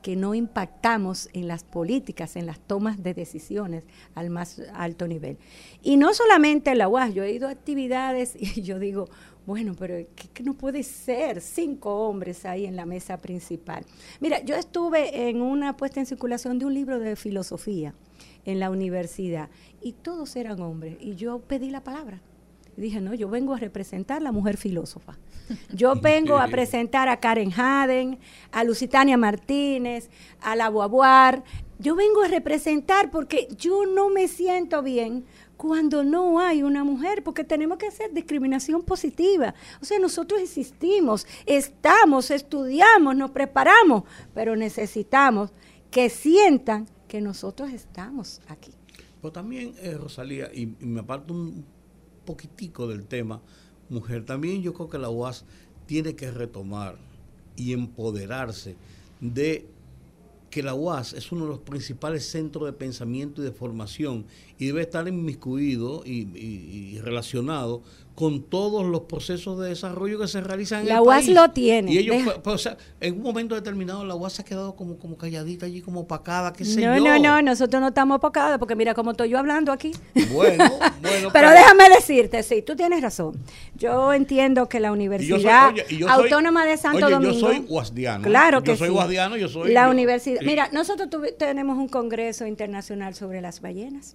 Que no impactamos en las políticas, en las tomas de decisiones al más alto nivel. Y no solamente en la UAS, yo he ido a actividades y yo digo, bueno, pero ¿qué, qué no puede ser? Cinco hombres ahí en la mesa principal. Mira, yo estuve en una puesta en circulación de un libro de filosofía en la universidad y todos eran hombres y yo pedí la palabra. Y dije, no, yo vengo a representar la mujer filósofa. Yo vengo a presentar a Karen Haden, a Lusitania Martínez, a la Boabuar. Yo vengo a representar porque yo no me siento bien cuando no hay una mujer, porque tenemos que hacer discriminación positiva. O sea, nosotros existimos, estamos, estudiamos, nos preparamos, pero necesitamos que sientan que nosotros estamos aquí. Pero también, eh, Rosalía, y, y me aparto un poquitico del tema, mujer, también yo creo que la UAS tiene que retomar y empoderarse de que la UAS es uno de los principales centros de pensamiento y de formación y debe estar inmiscuido y, y- y relacionado con todos los procesos de desarrollo que se realizan en La el UAS país. lo tiene. Y ellos, pues, pues, o sea, en un momento determinado la UAS se ha quedado como, como calladita allí, como opacada, qué sé No, yo. no, no, nosotros no estamos apocados porque mira cómo estoy yo hablando aquí. Bueno, bueno. Pero déjame decirte, sí, tú tienes razón. Yo entiendo que la yo soy- Universidad oye, y yo soy- Autónoma de Santo oye, Domingo. Yo soy guasdiano. ¿eh? Claro yo que soy sí. yo soy. La yo- universidad. Mira, nosotros tenemos un congreso internacional sobre las ballenas.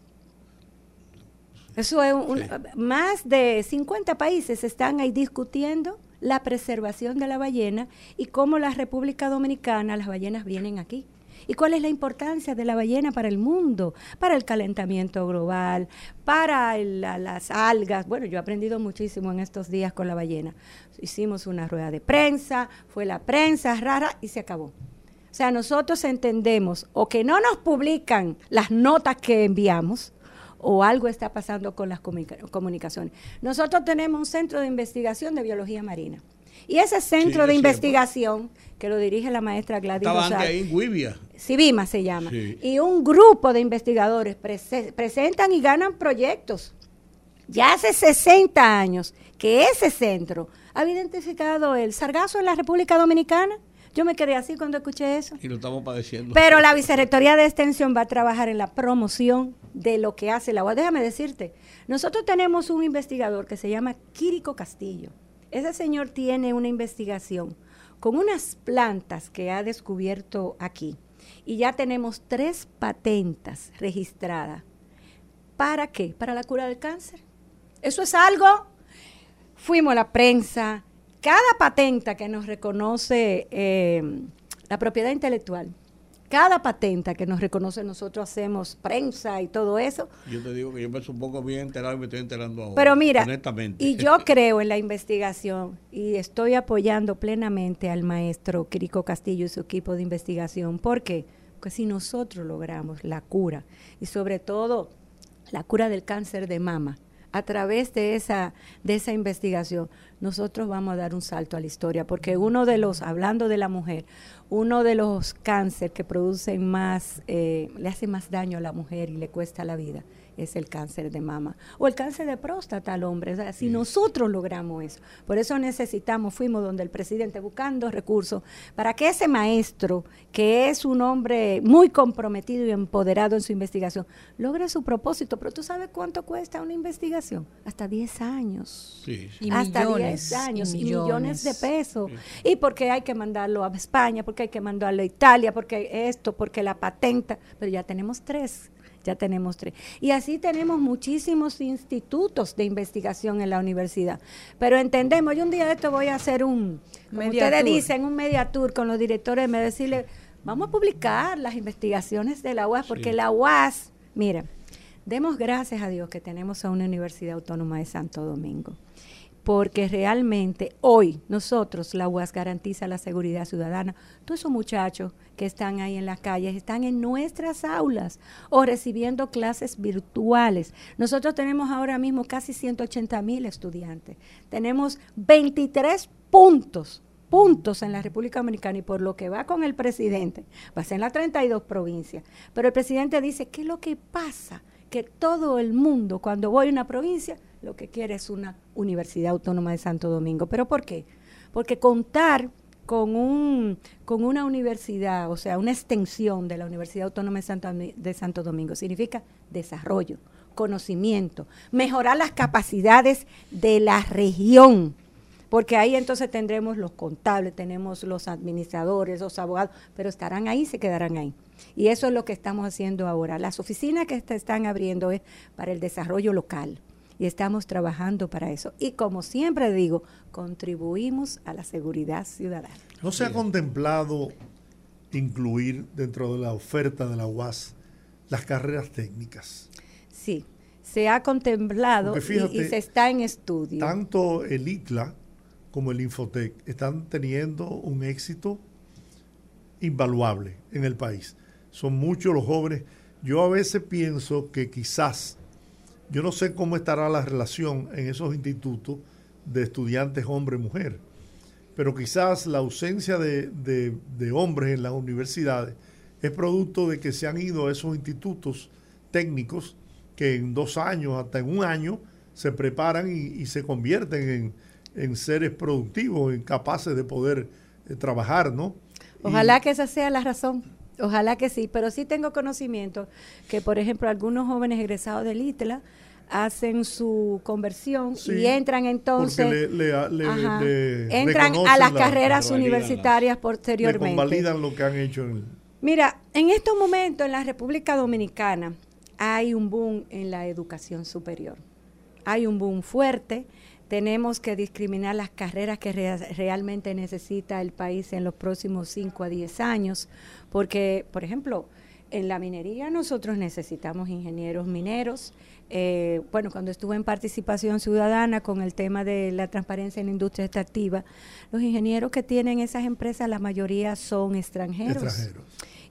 Eso es un, más de 50 países están ahí discutiendo la preservación de la ballena y cómo la República Dominicana, las ballenas vienen aquí. ¿Y cuál es la importancia de la ballena para el mundo? Para el calentamiento global, para el- la- las algas. Bueno, yo he aprendido muchísimo en estos días con la ballena. Hicimos una rueda de prensa, fue la prensa rara y se acabó. O sea, nosotros entendemos o que no nos publican las notas que enviamos o algo está pasando con las comunica- comunicaciones. Nosotros tenemos un centro de investigación de biología marina. Y ese centro Sí, de es investigación, que lo dirige la maestra Gladys Estaba antes Rosales, ahí en Guivia. Civima se llama, Sí. y un grupo de investigadores prese- presentan y ganan proyectos. Ya hace 60 años que ese centro ha identificado el sargazo en la República Dominicana. Yo me quedé así cuando escuché eso. Y lo estamos padeciendo. Pero la Vicerrectoría de Extensión va a trabajar en la promoción de lo que hace la UAS. Déjame decirte, nosotros tenemos un investigador que se llama Quirico Castillo. Ese señor tiene una investigación con unas plantas que ha descubierto aquí. Y ya tenemos tres patentas registradas. ¿Para qué? Para la cura del cáncer. Eso es algo. Fuimos a la prensa. Cada patenta que nos reconoce eh, la propiedad intelectual, cada patenta que nos reconoce, nosotros hacemos prensa y todo eso. Yo te digo que yo me supongo bien enterado y me estoy enterando ahora. Pero mira, honestamente. y yo creo en la investigación y estoy apoyando plenamente al maestro Quirico Castillo y su equipo de investigación. ¿Por qué? Porque si nosotros logramos la cura y sobre todo la cura del cáncer de mama, a través de esa, de esa investigación, nosotros vamos a dar un salto a la historia, porque uno de los, hablando de la mujer, uno de los cánceres que producen más, eh, le hace más daño a la mujer y le cuesta la vida, es el cáncer de mama o el cáncer de próstata al hombre. O sea, si nosotros logramos eso, por eso necesitamos, fuimos donde el presidente buscando recursos para que ese maestro, que es un hombre muy comprometido y empoderado en su investigación, logre su propósito. Pero tú sabes cuánto cuesta una investigación? Hasta 10 años. Sí, Y hasta millones, 10 años y y millones. de millones. pesos. Y porque hay que mandarlo a España, porque hay que mandarlo a Italia, porque esto, porque la patenta, pero ya tenemos tres. Ya tenemos tres. Y así tenemos muchísimos institutos de investigación en la universidad. Pero entendemos, yo un día de esto voy a hacer un, como Media ustedes tour. dicen, un media tour con los directores, me decirle, vamos a publicar las investigaciones de la UAS, porque Sí. la UAS, mira, demos gracias a Dios que tenemos a una Universidad Autónoma de Santo Domingo porque realmente hoy nosotros, la UAS garantiza la seguridad ciudadana. Todos esos muchachos que están ahí en las calles están en nuestras aulas o recibiendo clases virtuales. Nosotros tenemos ahora mismo casi 180 mil estudiantes. Tenemos 23 puntos puntos en la República Dominicana y por lo que va con el presidente, va a ser en las 32 provincias. Pero el presidente dice, ¿qué es lo que pasa? Que todo el mundo, cuando voy a una provincia, lo que quiere es una Universidad Autónoma de Santo Domingo. ¿Pero por qué? Porque contar con, un, con una universidad, o sea, una extensión de la Universidad Autónoma de Santo, de Santo Domingo, significa desarrollo, conocimiento, mejorar las capacidades de la región porque ahí entonces tendremos los contables, tenemos los administradores, los abogados, pero estarán ahí, se quedarán ahí. Y eso es lo que estamos haciendo ahora. Las oficinas que están abriendo es para el desarrollo local y estamos trabajando para eso. Y como siempre digo, contribuimos a la seguridad ciudadana. ¿No se ha contemplado incluir dentro de la oferta de la UAS las carreras técnicas? Sí, se ha contemplado y- y, se está en estudio. Tanto el ITLA como el Infotec están teniendo un éxito invaluable en el país. Son muchos los jóvenes. Yo a veces pienso que quizás, yo no sé cómo estará la relación en esos institutos de estudiantes hombre-mujer, pero quizás la ausencia de, hombres en las universidades es producto de que se han ido a esos institutos técnicos que en dos años, hasta en un año, se preparan y, se convierten en, en seres productivos, en capaces de poder eh, trabajar, ¿no? Ojalá que esa sea la razón. Ojalá que sí, pero sí tengo conocimiento que, por ejemplo, algunos jóvenes egresados del ITLA hacen su conversión Sí, y entran entonces, porque le- le- le- Ajá, le entran a las la- carreras universitarias posteriormente. convalidan lo que han hecho en el- Mira, en estos momentos en la República Dominicana hay un boom en la educación superior. Hay un boom fuerte. Tenemos que discriminar las carreras que rea- realmente necesita el país en los próximos 5 a 10 años, porque, por ejemplo, en la minería nosotros necesitamos ingenieros mineros. Eh, bueno, cuando estuve en participación ciudadana con el tema de la transparencia en la industria extractiva, los ingenieros que tienen esas empresas, la mayoría son extranjeros. extranjeros.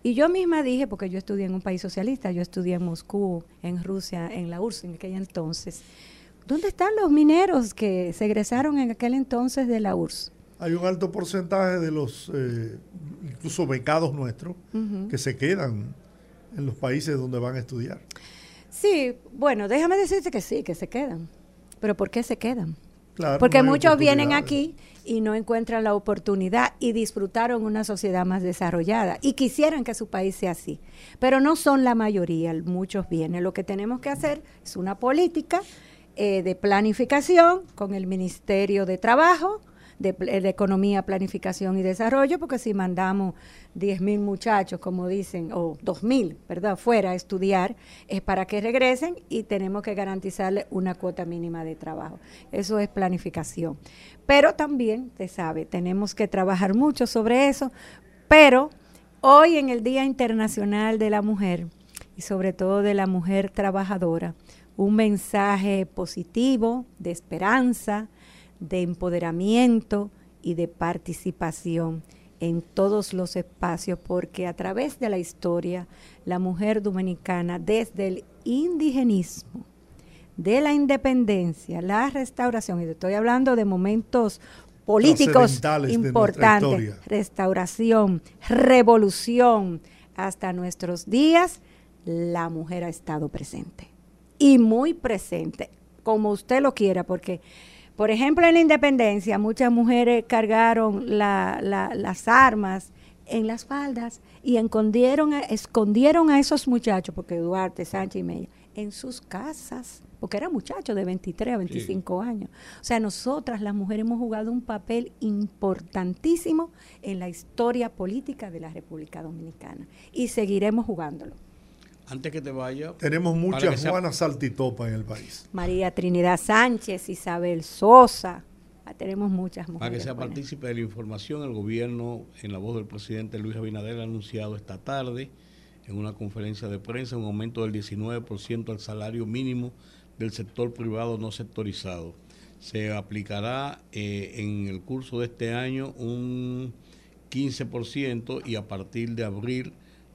Y yo misma dije, porque yo estudié en un país socialista, yo estudié en Moscú, en Rusia, en la URSS en aquel entonces. ¿Dónde están los mineros que se egresaron en aquel entonces de la URSS? Hay un alto porcentaje de los, eh, incluso becados nuestros, que se quedan en los países donde van a estudiar. Sí, bueno, déjame decirte que sí, que se quedan. Pero ¿por qué se quedan? Claro, Porque no muchos vienen aquí y no encuentran la oportunidad y disfrutaron una sociedad más desarrollada y quisieran que su país sea así. Pero no son la mayoría, muchos vienen. Lo que tenemos que hacer es una política eh, de planificación con el Ministerio de Trabajo, de, de Economía, Planificación y Desarrollo, porque si mandamos 10 mil muchachos, como dicen, o 2 mil, ¿verdad?, fuera a estudiar, es para que regresen y tenemos que garantizarle una cuota mínima de trabajo. Eso es planificación. Pero también, te sabe, tenemos que trabajar mucho sobre eso, pero hoy en el Día Internacional de la Mujer, y sobre todo de la mujer trabajadora, un mensaje positivo, de esperanza, de empoderamiento y de participación en todos los espacios, porque a través de la historia, la mujer dominicana, desde el indigenismo, de la independencia, la restauración, y estoy hablando de momentos políticos importantes, restauración, revolución, hasta nuestros días, la mujer ha estado presente. Y muy presente, como usted lo quiera, porque, por ejemplo, en la independencia muchas mujeres cargaron la- la- las armas en las faldas y escondieron, a- escondieron a esos muchachos, porque Duarte, Sánchez y Mella, en sus casas, porque eran muchachos de 23 a 25 años. O sea, nosotras las mujeres hemos jugado un papel importantísimo en la historia política de la República Dominicana y seguiremos jugándolo. Antes que te vaya. Tenemos muchas sea- Juanas Saltitopa en el país. María Trinidad Sánchez, Isabel Sosa, ah, tenemos muchas Para que mujeres. sea buenas. partícipe de la información, el gobierno, en la voz del presidente Luis Abinader, ha anunciado esta tarde en una conferencia de prensa un aumento del 19% al salario mínimo del sector privado no sectorizado. Se aplicará eh, en el curso de este año un 15% y a partir de abril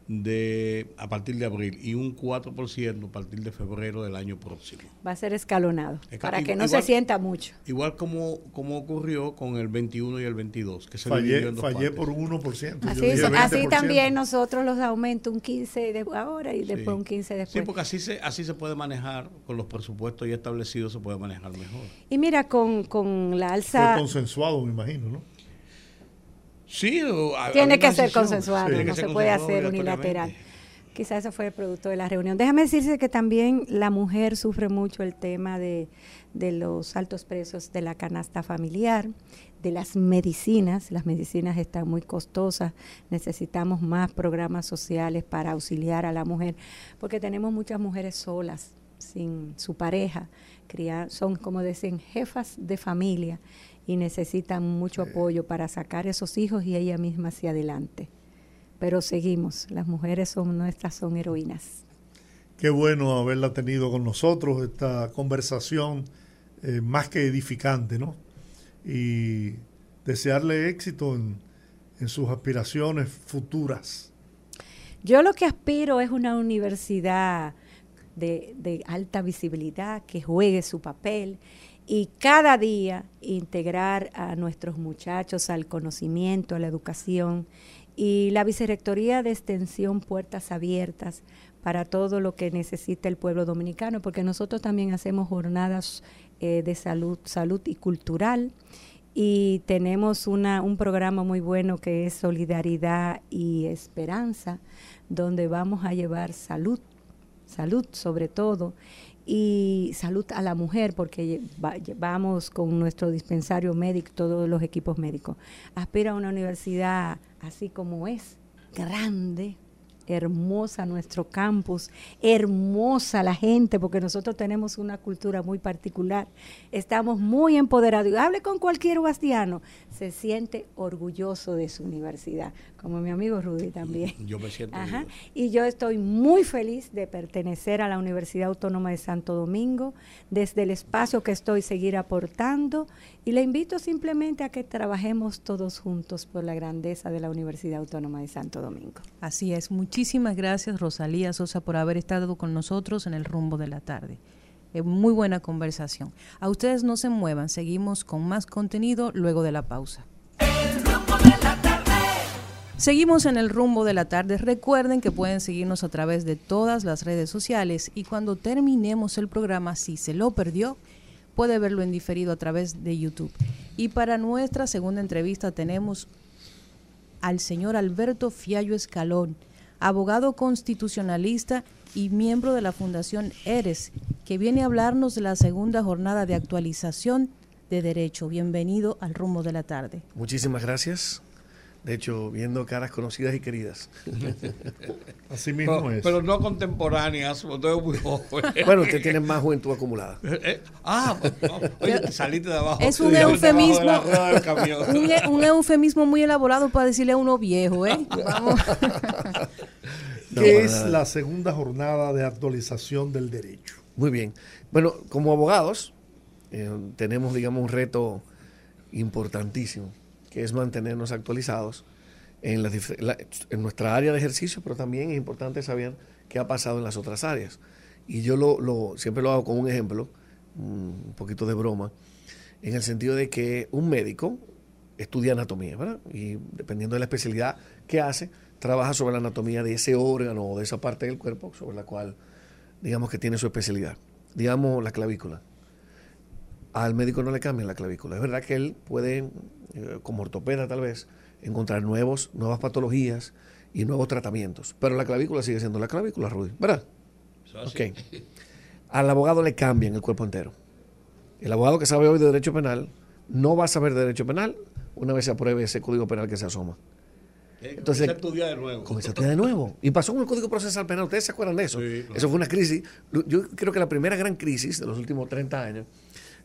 de a partir de abril y un 4% a partir de febrero del año próximo. Va a ser escalonado, Esca- para que no igual- se sienta mucho. Igual como, como ocurrió con el 21 y el 22, que se Fallé, dividió en dos fallé partes. por un 1%. Así, yo dije es- así 20%. también nosotros los aumentos un 15 de ahora y después Sí. un 15 Sí, después. porque así se, así se puede manejar, con los presupuestos ya establecidos se puede manejar mejor. Y mira, con, con la Fue alza... consensuado, me imagino, ¿no? Sí, o- a- Tiene que ser consensuado, no se puede hacer unilateral. Quizás eso fue el producto de la reunión. Déjame decirse que también la mujer sufre mucho el tema de, de los altos precios de la canasta familiar, de las medicinas. Las medicinas están muy costosas. Necesitamos más programas sociales para auxiliar a la mujer, porque tenemos muchas mujeres solas, sin su pareja. son, como dicen, jefas de familia y necesitan mucho apoyo para sacar esos hijos y ella misma hacia adelante pero seguimos. Las mujeres son nuestras, son heroínas. Qué bueno haberla tenido con nosotros, esta conversación eh, más que edificante, ¿no? Y desearle éxito en, en sus aspiraciones futuras. Yo lo que aspiro es una universidad de, de alta visibilidad que juegue su papel y cada día integrar a nuestros muchachos al conocimiento, a la educación y la vicerrectoría de extensión Puertas Abiertas para todo lo que necesita el pueblo dominicano, porque nosotros también hacemos jornadas eh, de salud, salud y cultural y tenemos una, un programa muy bueno que es Solidaridad y Esperanza, donde vamos a llevar salud, salud sobre todo, y salud a la mujer, porque va- vamos con nuestro dispensario médico, todos los equipos médicos. Aspira a una universidad así como es, grande, hermosa nuestro campus, hermosa la gente, porque nosotros tenemos una cultura muy particular. Estamos muy empoderados. Hable con cualquier guastiano, se siente orgulloso de su universidad, como mi amigo Rudy también. Yo me siento Ajá. Y yo estoy muy feliz de pertenecer a la Universidad Autónoma de Santo Domingo, desde el espacio que estoy seguir aportando y le invito simplemente a que trabajemos todos juntos por la grandeza de la Universidad Autónoma de Santo Domingo. Así es. Muchísimas gracias, Rosalía Sosa, por haber estado con nosotros en el rumbo de la tarde. Eh, muy buena conversación. A ustedes no se muevan. Seguimos con más contenido luego de la pausa. Seguimos en el rumbo de la tarde. Recuerden que pueden seguirnos a través de todas las redes sociales y cuando terminemos el programa, si se lo perdió, puede verlo en diferido a través de YouTube. Y para nuestra segunda entrevista tenemos al señor Alberto Fiallo Escalón, abogado constitucionalista y miembro de la Fundación ERES, que viene a hablarnos de la segunda jornada de actualización de derecho. Bienvenido al rumbo de la tarde. Muchísimas gracias. De hecho, viendo caras conocidas y queridas. Así mismo Pero, es. pero no contemporáneas, porque eres muy joven. Bueno, usted tiene más juventud acumulada. Eh, ah, no, oye, te saliste de abajo. Es un eufemismo, un, e- un eufemismo muy elaborado para decirle a uno viejo, ¿eh? Vamos. ¿Qué es nada. la segunda jornada de actualización del derecho? Muy bien. Bueno, como abogados, eh, tenemos, digamos, un reto importantísimo, que es mantenernos actualizados en, nuestra área de ejercicio, pero también es importante saber qué ha pasado en las otras áreas. Y yo lo, lo- siempre lo hago con un ejemplo, un poquito de broma, en el sentido de que un médico estudia anatomía, ¿verdad? Y dependiendo de la especialidad que hace, trabaja sobre la anatomía de ese órgano o de esa parte del cuerpo sobre la cual, digamos que tiene su especialidad. digamos, la clavícula. Al médico no le cambian la clavícula. Es verdad que él puede, eh, como ortopeda tal vez, encontrar nuevos, nuevas patologías y nuevos tratamientos. Pero la clavícula sigue siendo la clavícula, Rudy. ¿Verdad? Ok. Al abogado le cambian el cuerpo entero. El abogado que sabe hoy de derecho penal no va a saber de derecho penal una vez se apruebe ese código penal que se asoma. Entonces, estudiar de nuevo. Comienza a estudiar de nuevo. Y pasó con el Código Procesal Penal. ¿Ustedes se acuerdan de eso? Sí, claro. Eso fue una crisis. Yo creo que la primera gran crisis de los últimos 30 años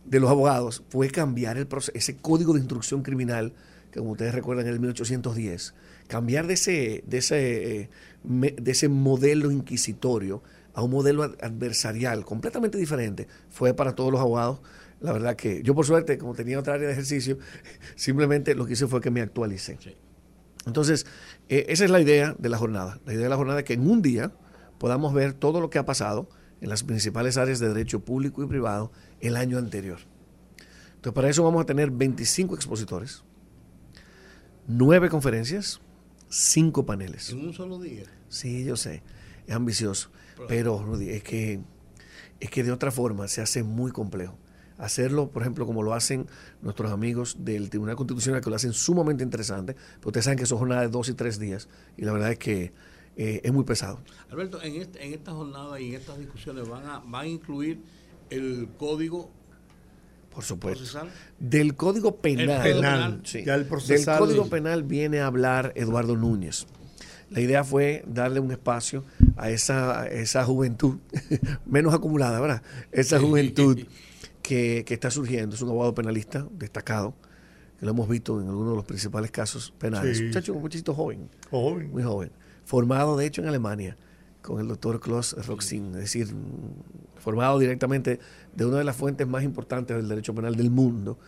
de los abogados fue cambiar el proce- ese Código de Instrucción Criminal, que como ustedes recuerdan en el 1810, cambiar de ese, de ese, eh, de ese modelo inquisitorio a un modelo ad- adversarial completamente diferente, fue para todos los abogados. La verdad que yo por suerte, como tenía otra área de ejercicio, simplemente lo que hice fue que me actualicé. Entonces, eh, esa es la idea de la jornada. La idea de la jornada es que en un día podamos ver todo lo que ha pasado en las principales áreas de derecho público y privado el año anterior. Entonces, para eso vamos a tener 25 expositores, 9 conferencias, 5 paneles. En un solo día. Sí, yo sé, es ambicioso, pero Rudy, es que, es que de otra forma se hace muy complejo. Hacerlo, por ejemplo, como lo hacen nuestros amigos del Tribunal Constitucional, que lo hacen sumamente interesante, porque ustedes saben que son jornadas de dos y tres días, y la verdad es que eh, es muy pesado. Alberto, en, este- en esta jornada y en estas discusiones van a, van a incluir el código Por supuesto. procesal. Del Código Penal. El Código Penal. sí. Ya el Del Código Penal viene a hablar Eduardo Núñez. La idea fue darle un espacio a esa, a esa juventud, menos acumulada, ¿verdad? Esa juventud que, que está surgiendo. Es un abogado penalista destacado, que lo hemos visto en algunos de los principales casos penales. Sí. Muchacho, un muchachito joven, Joven. muy joven. Formado, de hecho, en Alemania, con el doctor Klaus Roxin, es decir, formado directamente de una de las fuentes más importantes del derecho penal del mundo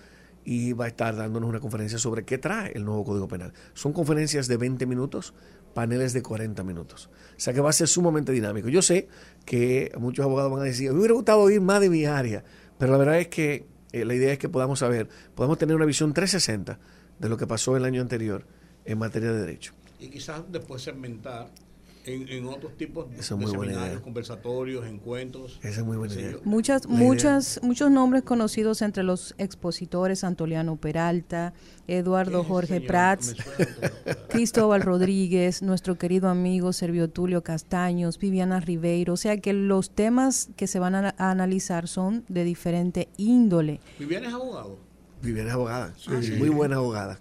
y va a estar dándonos una conferencia sobre qué trae el nuevo Código Penal. Son conferencias de 20 minutos, paneles de 40 minutos. O sea que va a ser sumamente dinámico. Yo sé que muchos abogados van a decir, me hubiera gustado oír más de mi área, pero la verdad es que eh, la idea es que podamos saber, podamos tener una visión 360 de lo que pasó el año anterior en materia de derecho. Y quizás después segmentar en, en otros tipos de, Esa es muy buena seminarios, idea. conversatorios, encuentros. Esa es muy buena idea. Muchas, La idea- muchas, muchos nombres conocidos entre los expositores, Antoliano Peralta, Eduardo Eh, Jorge señor, Prats. Cristóbal Rodríguez, nuestro querido amigo Servio Tulio Castaños, Viviana Ribeiro, o sea que los temas que se van a, a analizar son de diferente índole. Viviana es abogado. Viviana es abogada, Ah, sí. muy buena abogada.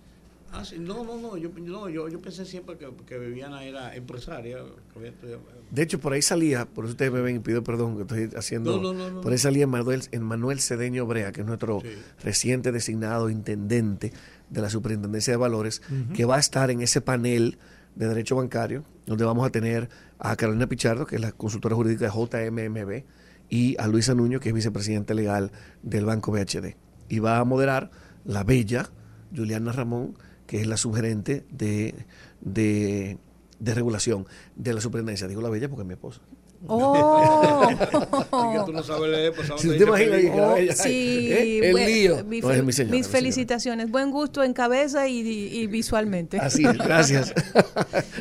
Ah, sí. No, no, no. Yo, no, yo, yo pensé siempre que, que Viviana era empresaria. que había estudiado- De hecho, por ahí salía, por eso ustedes me ven y pido perdón que estoy haciendo. No, no, no, no, por ahí salía Manuel, en Manuel Cedeño Brea, que es nuestro Sí. reciente designado intendente de la Superintendencia de Valores, que va a estar en ese panel de derecho bancario, donde vamos a tener a Carolina Pichardo, que es la consultora jurídica de JMMB, y a Luisa Nuño, que es vicepresidente legal del Banco BHD. Y va a moderar la bella Juliana Ramón, que es la subgerente de, de, de regulación de la superintendencia. Digo la bella porque es mi esposa. ¡Oh! Que tú no sabes leer, pues Si ¿dónde usted dice imagina feliz? ahí que la Oh, bella- sí, ¿eh? el buen- lío. mi No, es fel- mi señora, mis señora. felicitaciones. Buen gusto en cabeza y, y visualmente. Así es, gracias.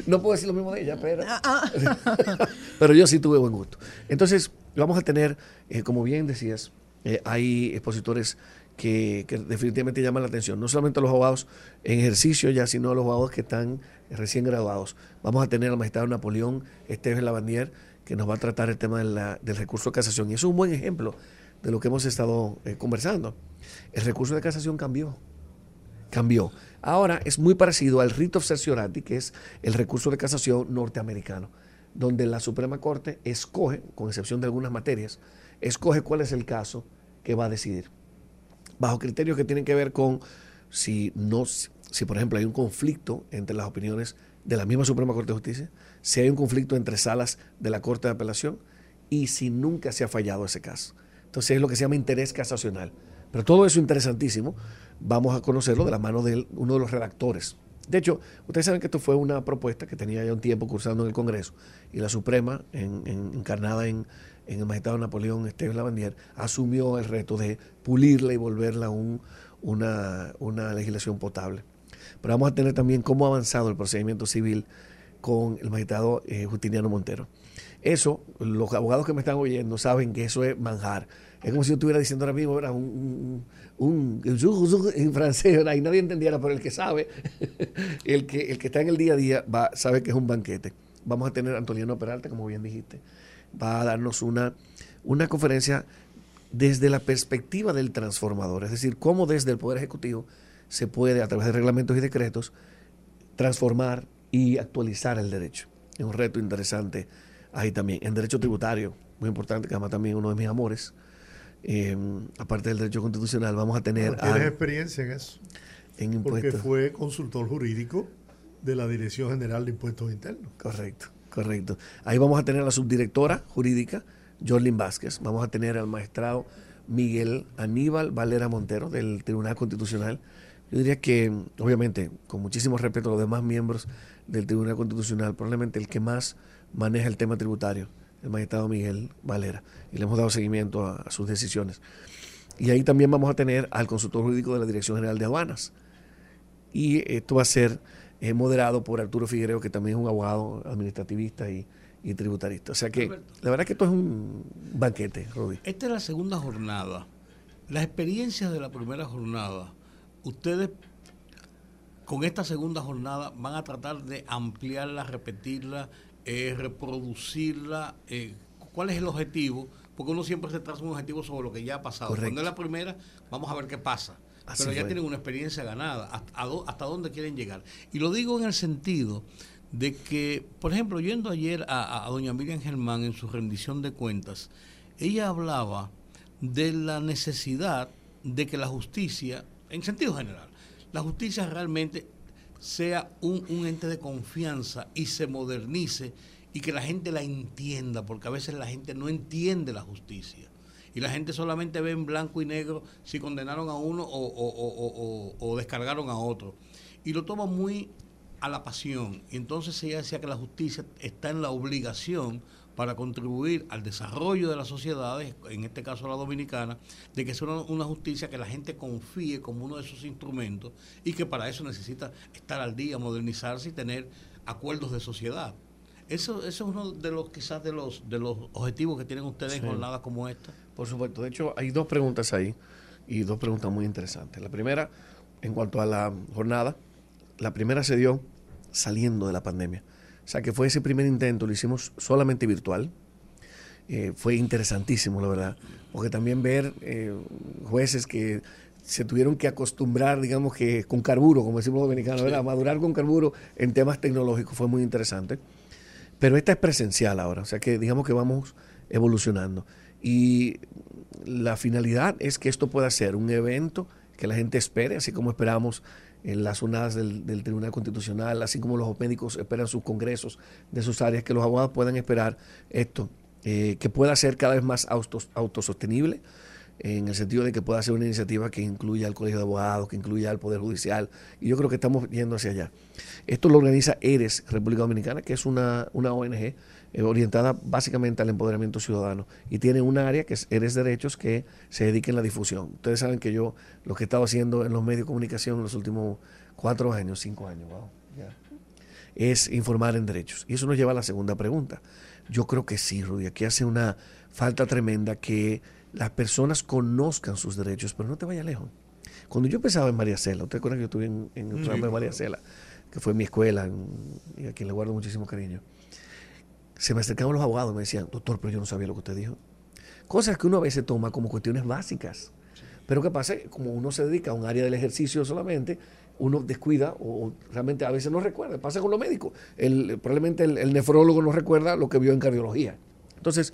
no puedo decir lo mismo de ella, pero. Ah, ah. pero yo sí tuve buen gusto. Entonces, vamos a tener, eh, como bien decías, eh, hay expositores que, definitivamente llaman la atención. No solamente a los abogados en ejercicio ya, sino a los abogados que están recién graduados. Vamos a tener al magistrado Napoleón Esteves Lavandier, que nos va a tratar el tema de la- del recurso de casación. Y eso es un buen ejemplo de lo que hemos estado eh, conversando. El recurso de casación cambió cambió. Ahora es muy parecido al rito of certiorari, que es el recurso de casación norteamericano, donde la Suprema Corte escoge, con excepción de algunas materias, escoge cuál es el caso que va a decidir. Bajo criterios que tienen que ver con si no si por ejemplo hay un conflicto entre las opiniones de la misma Suprema Corte de Justicia, si hay un conflicto entre salas de la Corte de Apelación y si nunca se ha fallado ese caso. Entonces es lo que se llama interés casacional. Pero todo eso interesantísimo, vamos a conocerlo de la mano de uno de los redactores. De hecho, ustedes saben que esto fue una propuesta que tenía ya un tiempo cursando en el Congreso y la Suprema, en- en- encarnada en, en el magistrado Napoleón Esteves Lavandier, asumió el reto de pulirla y volverla un- una, una legislación potable. Pero vamos a tener también cómo ha avanzado el procedimiento civil con el magistrado eh, Justiniano Montero. Eso, los abogados que me están oyendo saben que eso es manjar. Es como si yo estuviera diciendo ahora mismo, ¿verdad? Un, un, un- en francés, ¿verdad? y nadie entendiera, pero el que sabe, el que, el que está en el día a día, va, sabe que es un banquete. Vamos a tener a Antoliano Peralta, como bien dijiste, va a darnos una, una conferencia desde la perspectiva del transformador, es decir, cómo desde el Poder Ejecutivo se puede, a través de reglamentos y decretos, transformar y actualizar el derecho. Es un reto interesante ahí también. En derecho tributario, muy importante, que además también uno de mis amores, eh, aparte del derecho constitucional, vamos a tener Tienes a- experiencia en eso. en Porque impuestos. fue consultor jurídico de la Dirección General de Impuestos Internos. Correcto, Ahí vamos a tener a la subdirectora jurídica, Jorlin Vázquez. Vamos a tener al magistrado Miguel Aníbal Valera Montero del Tribunal Constitucional. Yo diría que, obviamente, con muchísimo respeto a los demás miembros del Tribunal Constitucional, probablemente el que más maneja el tema tributario, el magistrado Miguel Valera. Y le hemos dado seguimiento a, a sus decisiones. Y ahí también vamos a tener al consultor jurídico de la Dirección General de Aduanas. Y esto va a ser eh, moderado por Arturo Figuereo, que también es un abogado administrativista y, y tributarista. O sea que Alberto. la verdad que esto es un banquete, Rudy. Esta es la segunda jornada. Las experiencias de la primera jornada, ustedes con esta segunda jornada van a tratar de ampliarla, repetirla, eh, reproducirla. eh, ¿Cuál es el objetivo? Porque uno siempre se traza un objetivo sobre lo que ya ha pasado. Correcto. Cuando es la primera, vamos a ver qué pasa. Así Pero ya fue. tienen una experiencia ganada. ¿Hasta, dónde quieren llegar? Y lo digo en el sentido de que, por ejemplo, yendo ayer a, a doña Miriam Germán en su rendición de cuentas, ella hablaba de la necesidad de que la justicia, en sentido general, la justicia realmente sea un, un ente de confianza y se modernice y que la gente la entienda, porque a veces la gente no entiende la justicia. Y la gente solamente ve en blanco y negro si condenaron a uno o, descargaron a otro. Y lo toma muy a la pasión. Y entonces ella decía que la justicia está en la obligación para contribuir al desarrollo de las sociedades, en este caso la dominicana, de que sea una justicia que la gente confíe como uno de sus instrumentos y que para eso necesita estar al día, modernizarse y tener acuerdos de sociedad. Eso, eso es uno de los quizás de los de los objetivos que tienen ustedes en Sí. jornadas como esta. Por supuesto. De hecho, hay dos preguntas ahí y dos preguntas muy interesantes. La primera, en cuanto a la jornada, la primera se dio saliendo de la pandemia. O sea, que fue ese primer intento, lo hicimos solamente virtual. Eh, fue interesantísimo, la verdad. Porque también ver eh, jueces que se tuvieron que acostumbrar, digamos que con carburo, como decimos los dominicanos, ¿verdad? madurar con carburo en temas tecnológicos fue muy interesante. Pero esta es presencial ahora, o sea que digamos que vamos evolucionando. Y la finalidad es que esto pueda ser un evento que la gente espere, así como esperamos en las jornadas del, Tribunal Constitucional, así como los médicos esperan sus congresos de sus áreas, que los abogados puedan esperar esto, eh, que pueda ser cada vez más autos- autosostenible, en el sentido de que pueda ser una iniciativa que incluya al Colegio de Abogados, que incluya al Poder Judicial, y yo creo que estamos yendo hacia allá. Esto lo organiza ERES, República Dominicana, que es una, una ONG eh, orientada básicamente al empoderamiento ciudadano, y tiene un área que es ERES Derechos que se dedica en la difusión. Ustedes saben que yo lo que he estado haciendo en los medios de comunicación en los últimos cuatro años, cinco años, wow, ya, es informar en derechos. Y eso nos lleva a la segunda pregunta. Yo creo que sí, Rudy, aquí hace una falta tremenda que las personas conozcan sus derechos, pero no te vayas lejos. Cuando yo pensaba en María Cela, ¿usted acuerda que yo estuve en, en el programa de María. Cela, que fue mi escuela en- y a quien le guardo muchísimo cariño? Se me acercaban los abogados y me decían, doctor, pero yo no sabía lo que usted dijo. Cosas que uno a veces toma como cuestiones básicas. Pero ¿qué pasa? Como uno se dedica a un área del ejercicio solamente, uno descuida o realmente a veces no recuerda. Pasa con los médicos. El, probablemente el, el nefrólogo no recuerda lo que vio en cardiología. Entonces,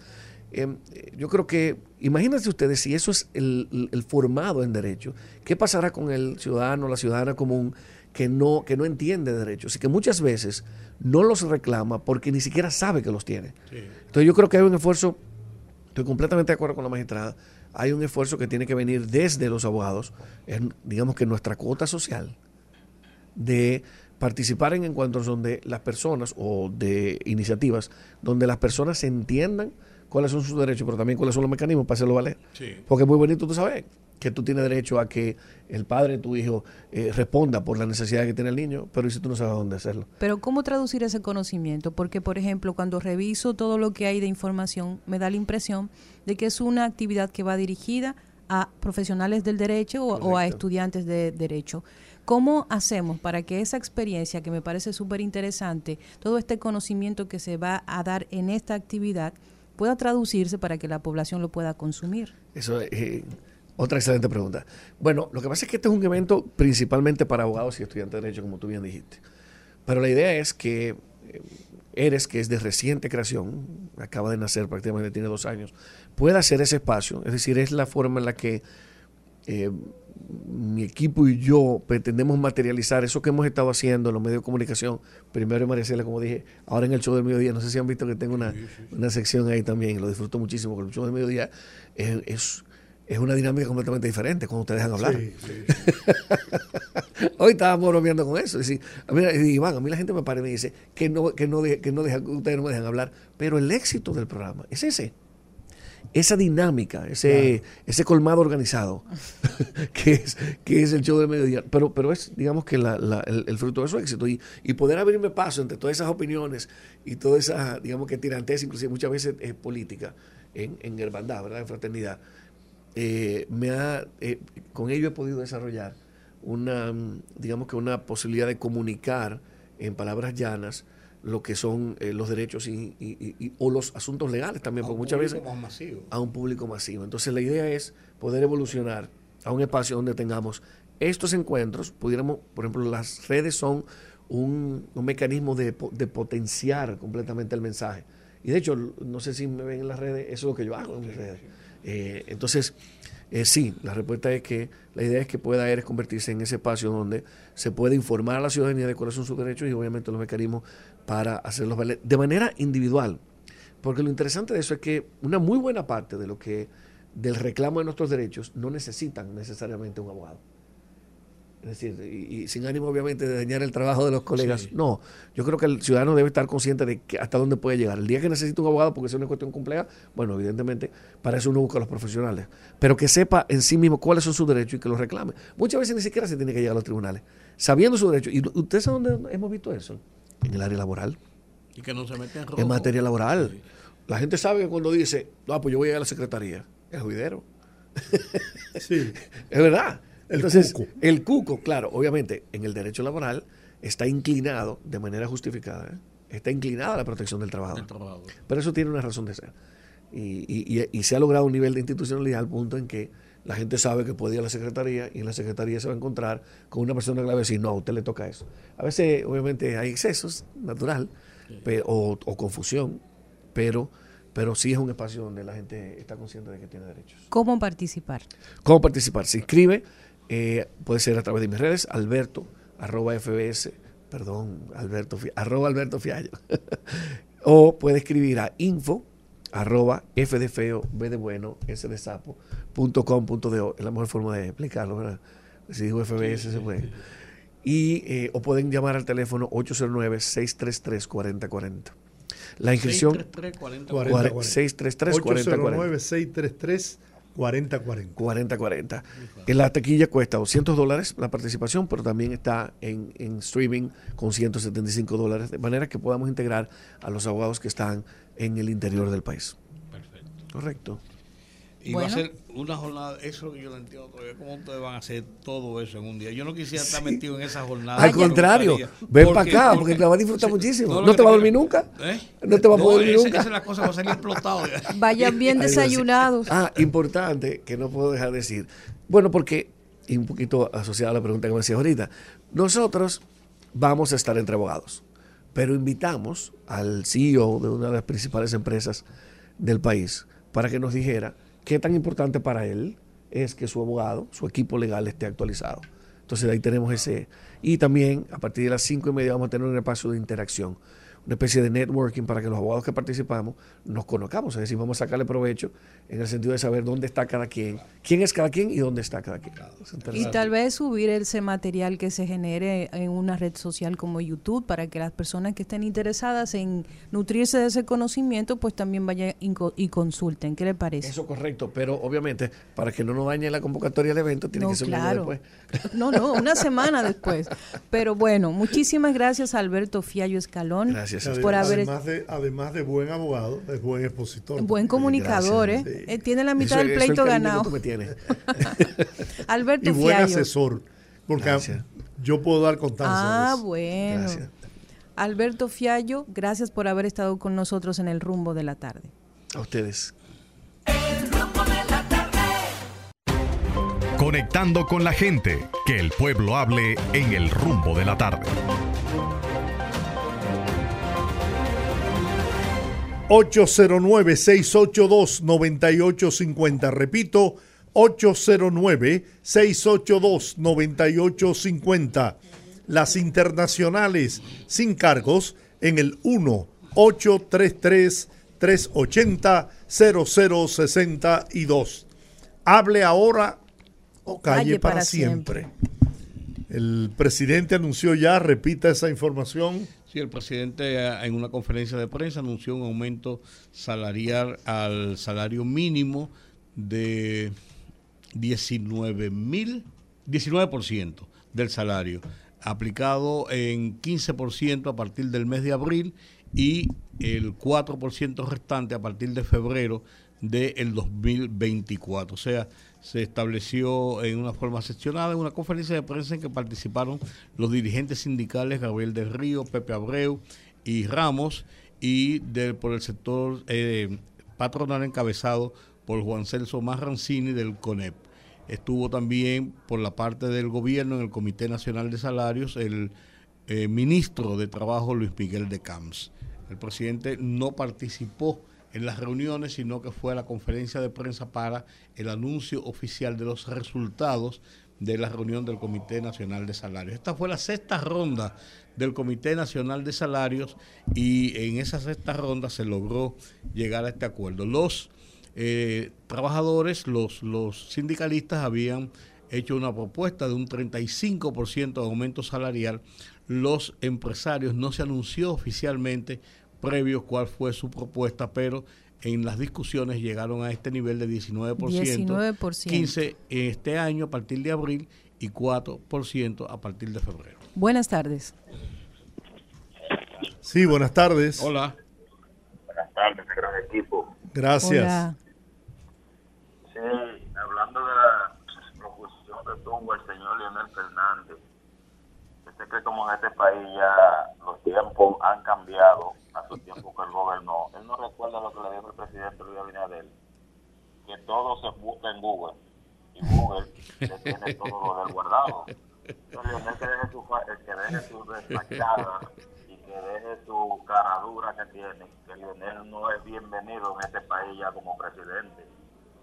eh, yo creo que, imagínense ustedes si eso es el, formado en derecho, ¿qué pasará con el ciudadano la ciudadana común que no, que no entiende derechos y que muchas veces no los reclama porque ni siquiera sabe que los tiene? Entonces yo creo que hay un esfuerzo, estoy completamente de acuerdo con la magistrada, hay un esfuerzo que tiene que venir desde los abogados, en, digamos que nuestra cuota social, de participar en encuentros donde las personas o de iniciativas donde las personas se entiendan cuáles son sus derechos, pero también cuáles son los mecanismos para hacerlo valer. Sí. Porque es muy bonito, tú sabes, que tú tienes derecho a que el padre de tu hijo eh, responda por la necesidad que tiene el niño, pero ¿y si tú no sabes dónde hacerlo? Pero ¿cómo traducir ese conocimiento? Porque, por ejemplo, cuando reviso todo lo que hay de información, me da la impresión de que es una actividad que va dirigida a profesionales del derecho o, o a estudiantes de derecho. ¿Cómo hacemos para que esa experiencia, que me parece súper interesante, todo este conocimiento que se va a dar en esta actividad, pueda traducirse para que la población lo pueda consumir? Eso es eh, otra excelente pregunta. Bueno, lo que pasa es que este es un evento principalmente para abogados y estudiantes de derecho, como tú bien dijiste. Pero la idea es que eh, Eres, que es de reciente creación, acaba de nacer prácticamente, tiene dos años, pueda hacer ese espacio. Es decir, es la forma en la que eh, mi equipo y yo pretendemos materializar eso que hemos estado haciendo en los medios de comunicación, primero en María Celia, como dije, ahora en el show del mediodía, no sé si han visto que tengo una, una sección ahí también, lo disfruto muchísimo, porque el show del mediodía es, es, es una dinámica completamente diferente cuando te dejan hablar. Hoy estábamos bromeando con eso. Decir, mira, Iván, a mí la gente me para y me dice que no, que no, de- que no dejan, ustedes no me dejan hablar, pero el éxito del programa es ese. Esa dinámica, ese, ese colmado organizado, que es, que es el show del mediodía. Pero, pero es, digamos que la- la- el, el fruto de su éxito. Y, y poder abrirme paso entre todas esas opiniones y toda esa, digamos que tirantez, inclusive muchas veces es política, en, en hermandad, ¿verdad? En fraternidad. Eh, me ha, eh, con ello he podido desarrollar una, mm, digamos que una posibilidad de comunicar en palabras llanas lo que son eh, los derechos y, y- y- y- o los asuntos legales también, A porque muchas veces más masivo. a un público masivo. Entonces la idea es poder evolucionar a un espacio donde tengamos estos encuentros, pudiéramos, por ejemplo, las redes son un, un mecanismo de, de potenciar completamente el mensaje. Y de hecho, no sé si me ven en las redes, eso es lo que yo hago en mis redes. Eh, entonces, eh, sí, la respuesta es que la idea es que pueda Eres convertirse en ese espacio donde se puede informar a la ciudadanía de cuáles son sus derechos y obviamente los mecanismos para hacerlos valer de manera individual. Porque lo interesante de eso es que una muy buena parte de lo que del reclamo de nuestros derechos no necesitan necesariamente un abogado. Es decir, y, y sin ánimo obviamente de dañar el trabajo de los colegas. Sí. No, yo creo que el ciudadano debe estar consciente de que hasta dónde puede llegar. El día que necesita un abogado porque es una cuestión compleja, bueno, evidentemente para eso uno busca a los profesionales. Pero que sepa en sí mismo cuáles son sus derechos y que los reclame. Muchas veces ni siquiera se tiene que llegar a los tribunales. Sabiendo sus derechos. ¿Y usted sabe dónde hemos visto eso? En el área laboral Y que no se mete en rojo. en materia laboral. Sí. La gente sabe que cuando dice, no, pues yo voy a ir a la secretaría, es juidero. Sí. Es verdad. El Entonces, cuco. el cuco, claro, obviamente, en el derecho laboral está inclinado de manera justificada, ¿eh? está inclinada a la protección del trabajador. Trabajador. Pero eso tiene una razón de ser. Y, y- y- y se ha logrado un nivel de institucionalidad al punto en que la gente sabe que puede ir a la secretaría y en la secretaría se va a encontrar con una persona que le va a decir, no, a usted le toca eso. A veces, obviamente, hay excesos, natural, o, o confusión, pero, pero sí es un espacio donde la gente está consciente de que tiene derechos. ¿Cómo participar? ¿Cómo participar? Se inscribe, eh, puede ser a través de mis redes, alberto, arroba fbs, perdón, alberto, arroba alberto fiallo. o puede escribir a info, arroba f de feo, b de bueno, s de sapo, punto com, punto de o. Es la mejor forma de explicarlo, ¿verdad? Si digo FBS se puede. Y, eh, o pueden llamar al teléfono 809-633-4040. La inscripción... 633 40 40. 633 4040 809-633-4040. 4040. En la taquilla cuesta 200 dólares la participación, pero también está en, en streaming con 175 dólares, de manera que podamos integrar a los abogados que están en el interior del país. Perfecto. Correcto. Y va a ser una jornada, eso que yo no entiendo todavía, cómo ustedes van a hacer todo eso en un día. Yo no quisiera estar metido en esa jornada. Al contrario, ven para acá, porque, porque- te la vas a disfrutar Sí, muchísimo. ¿No te vas a dormir nunca? ¿Eh? No te vas a poder dormir nunca. Esa es la cosa, va a salir explotado. Vayan bien desayunados. Ah, importante que no puedo dejar de decir. Bueno, porque, y un poquito asociado a la pregunta que me hacías ahorita, nosotros vamos a estar entre abogados, pero invitamos al CEO de una de las principales empresas del país para que nos dijera qué tan importante para él es que su abogado, su equipo legal esté actualizado. Entonces ahí tenemos ese. Y también a partir de las cinco y media vamos a tener un espacio de interacción. Una especie de networking para que los abogados que participamos nos conozcamos, es decir, vamos a sacarle provecho en el sentido de saber dónde está cada quien, quién es cada quien y dónde está cada quien. Y tal vez subir ese material que se genere en una red social como YouTube para que las personas que estén interesadas en nutrirse de ese conocimiento pues también vayan y co- y consulten. ¿Qué le parece? Eso correcto, pero obviamente para que no nos dañe la convocatoria del evento tiene No, que ser un año claro. después. No, no, una semana después. Pero bueno, muchísimas gracias a Alberto Fiallo Escalón Gracias. Por haber además, de, además de buen abogado, es buen expositor. buen comunicador, Gracias. ¿eh? Eh, Tiene la mitad Eso- del eso es el pleito ganado. tú me. Alberto y buen Fiallo. asesor. Porque Gracias. yo puedo dar constancia. Ah, de eso. bueno. Gracias. Alberto Fiallo, gracias por haber estado con nosotros en el rumbo de la tarde. A ustedes. Conectando con la gente, que el pueblo hable en el rumbo de la tarde. 809-682-9850. Repito, 809-682-9850. Las internacionales sin cargos en el 1-833-380-0062. Hable ahora o calle, para, siempre. El presidente anunció ya, repita esa información. Sí, el presidente eh, en una conferencia de prensa anunció un aumento salarial al salario mínimo de 19 mil, 19% del salario, aplicado en 15% a partir del mes de abril y el 4% restante a partir de febrero del 2024. O sea, se estableció en una forma seccionada en una conferencia de prensa en que participaron los dirigentes sindicales Gabriel del Río, Pepe Abreu y Ramos y del, por el sector eh, patronal encabezado por Juan Celso Marrancini del CONEP. Estuvo también por la parte del gobierno en el Comité Nacional de Salarios el eh, ministro de Trabajo Luis Miguel de Camps. El presidente no participó en las reuniones, sino que fue a la conferencia de prensa para el anuncio oficial de los resultados de la reunión del Comité Nacional de Salarios. Esta fue la sexta ronda del Comité Nacional de Salarios y en esa sexta ronda se logró llegar a este acuerdo. Los eh, trabajadores, los, los sindicalistas habían hecho una propuesta de un 35% de aumento salarial. Los empresarios no se anunció oficialmente previo cuál fue su propuesta, pero en las discusiones llegaron a este nivel de 19%, 19%. 15 este año a partir de abril y 4% a partir de febrero. Buenas tardes. Sí, buenas tardes. Hola. Buenas tardes, gran equipo. Gracias. Hola. Sí, hablando de la proposición que tuvo el señor Leonel Fernández, yo sé que como en este país ya los tiempos han cambiado su tiempo que él gobernó, él no recuerda lo que le dijo el presidente Luis Abinader, que todo se busca en Google y Google le tiene todo lo del guardado. Entonces, que deje su, que deje su despachada y que deje su cara dura que tiene, que Leonel no es bienvenido en este país ya como presidente,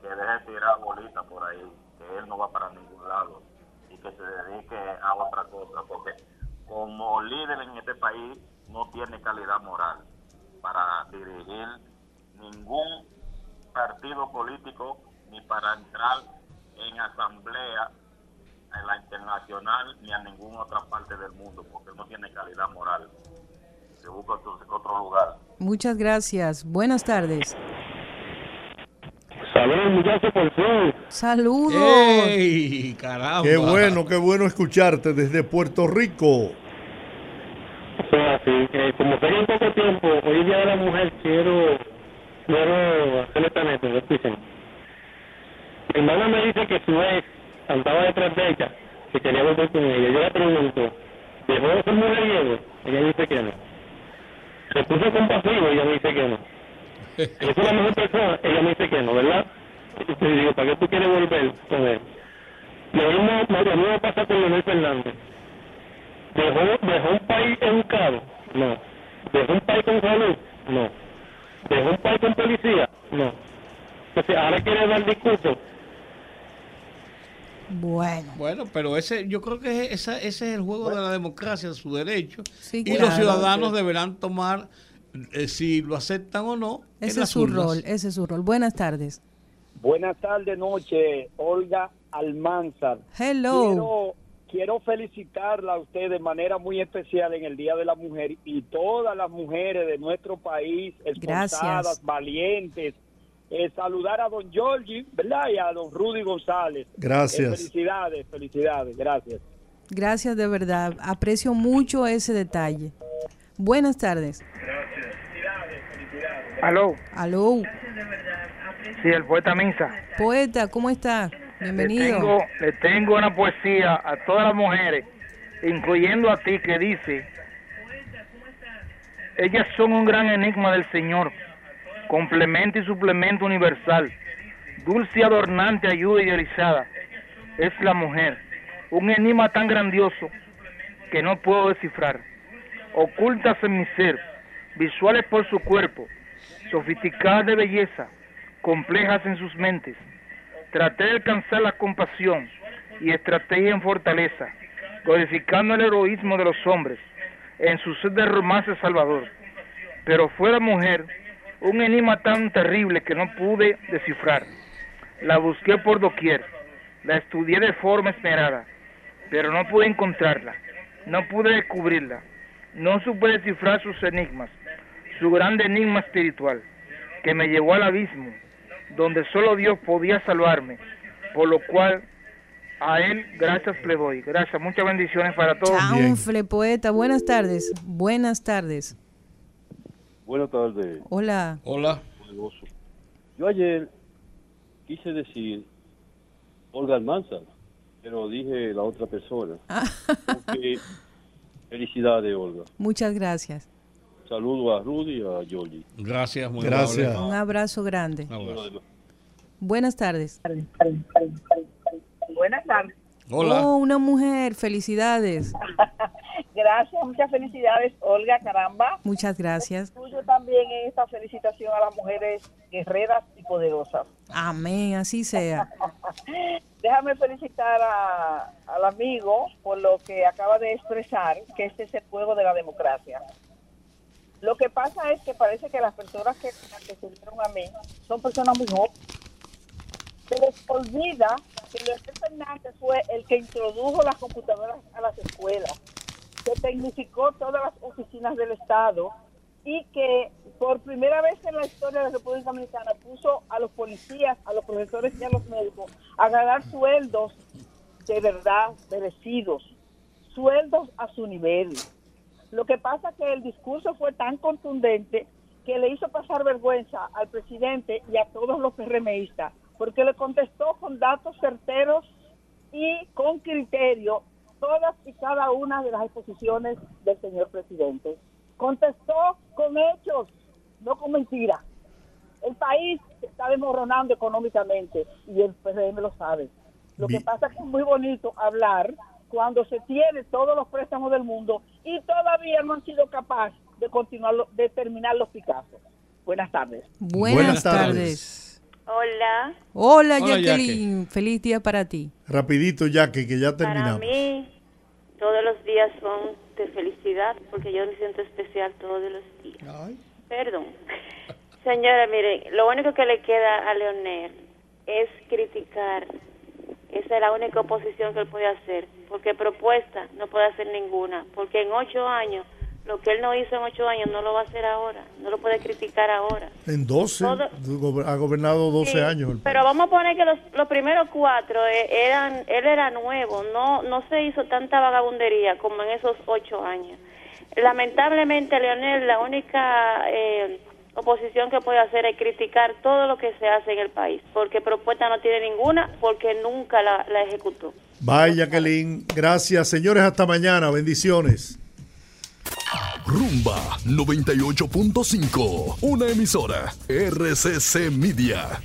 que deje tirar bolitas por ahí, que él no va para ningún lado y que se dedique a otra cosa, porque como líder en este país no tiene calidad moral para dirigir ningún partido político ni para entrar en asamblea en la internacional ni a ninguna otra parte del mundo, porque no tiene calidad moral. Se busca otro, otro lugar. Muchas gracias. Buenas tardes. Saludos, muchachos, por fin. Saludos. ¡Ey! ¡Caramba! Qué bueno, qué bueno escucharte desde Puerto Rico. Pues así, eh, como tengo un poco tiempo, hoy día de la mujer quiero, quiero hacer esta neta, escuchen. Mi hermana me dice que su ex andaba detrás de ella, que quería volver con ella. Yo le pregunto, ¿dejó de ser mujeriego? Ella dice que no. Se puso compasivo, ella me dice que no. ¿Es la mejor persona? Ella me dice que no, ¿verdad? Y le digo, ¿para qué tú quieres volver con él? Lo mismo, lo mismo pasa con Leonel Fernández. ¿Dejó, ¿Dejó un país educado? No. ¿Dejó un país con salud? No. ¿Dejó un país con policía? No. Entonces, ahora quiere dar discurso. Bueno. Bueno, pero ese, yo creo que esa- ese es el juego de la democracia, su derecho. Sí, y claro. los ciudadanos deberán tomar eh, si lo aceptan o no. en Ese es su urnas. rol, ese es su rol. Buenas tardes. Buenas tardes, noche, Olga Almanzar. Hello. Quiero, quiero felicitarla a usted de manera muy especial en el Día de la Mujer y todas las mujeres de nuestro país, esforzadas, Gracias. valientes. Eh, saludar a don Giorgi, ¿verdad? Y a don Rudy González. Gracias. Eh, felicidades, felicidades, gracias. Gracias de verdad. Aprecio mucho ese detalle. Buenas tardes. Aló, Aló. sí, el poeta Misa. Poeta, ¿cómo está? Le Bienvenido. tengo, le tengo una poesía a todas las mujeres, incluyendo a ti, que dice, ellas son un gran enigma del Señor, complemento y suplemento universal, dulce y adornante, ayuda idealizada, es la mujer, un enigma tan grandioso que no puedo descifrar, ocultas en mi ser, visuales por su cuerpo, sofisticadas de belleza, complejas en sus mentes, Traté de alcanzar la compasión y estrategia en fortaleza, glorificando el heroísmo de los hombres en su sed de romance salvador. Pero fue la mujer un enigma tan terrible que no pude descifrar. La busqué por doquier, la estudié de forma esmerada, pero no pude encontrarla, no pude descubrirla, no supe descifrar sus enigmas, su grande enigma espiritual, que me llevó al abismo, donde solo Dios podía salvarme, por lo cual a Él gracias le doy. Gracias, muchas bendiciones para todos. Chanfle, poeta. Buenas tardes. Buenas tardes. Buenas tardes. Hola. Hola. Yo ayer quise decir Olga Almanzar, pero dije la otra persona. Porque, felicidades, Olga. Muchas gracias. Saludo a Rudy y a Georgie. Gracias, muy Gracias. amable. Un abrazo grande. Buenas tardes. Buenas tardes. Hola. Oh, una mujer. Felicidades. Gracias, muchas felicidades, Olga, caramba. Muchas gracias. Tuyo también en esta felicitación a las mujeres guerreras y poderosas. Amén, así sea. Déjame felicitar a- al amigo por lo que acaba de expresar, que este es el juego de la democracia. Lo que pasa es que parece que las personas que me antecedieron a mí son personas muy jóvenes. Se les olvida que Leonel Fernández fue el que introdujo las computadoras a las escuelas, que tecnificó todas las oficinas del Estado y que por primera vez en la historia de la República Dominicana puso a los policías, a los profesores y a los médicos a ganar sueldos de verdad merecidos, sueldos a su nivel. Lo que pasa es que el discurso fue tan contundente que le hizo pasar vergüenza al presidente y a todos los PRMistas, porque le contestó con datos certeros y con criterio todas y cada una de las exposiciones del señor presidente. Contestó con hechos, no con mentiras. El país está desmoronando económicamente y el PRM lo sabe. Lo que pasa es que es muy bonito hablar cuando se tiene todos los préstamos del mundo y todavía no han sido capaces de continuar, de terminar los Picassos. Buenas tardes. Buenas, Buenas tardes. tardes. Hola, Hola, Hola, Jacqueline. Feliz día para ti. Rapidito, Jackie, que ya para terminamos. mí todos los días son de felicidad porque yo me siento especial todos los días. Perdón. Señora, mire, lo único que le queda a Leonel es criticar. Esa es la única oposición que él puede hacer, porque propuesta no puede hacer ninguna, porque en ocho años, lo que él no hizo en ocho años no lo va a hacer ahora, no lo puede criticar ahora. En 12, Todo- gober- ha gobernado 12 Sí, años. Pero vamos a poner que los, los primeros cuatro eh, eran, él era nuevo, no, no se hizo tanta vagabundería como en esos ocho años. Lamentablemente, Leonel, la única eh, oposición que puede hacer es criticar todo lo que se hace en el país, porque propuesta no tiene ninguna, porque nunca la, la ejecutó. Bye, Jacqueline. Gracias, señores. Hasta mañana. Bendiciones. Rumba 98.5, una emisora RCC Media.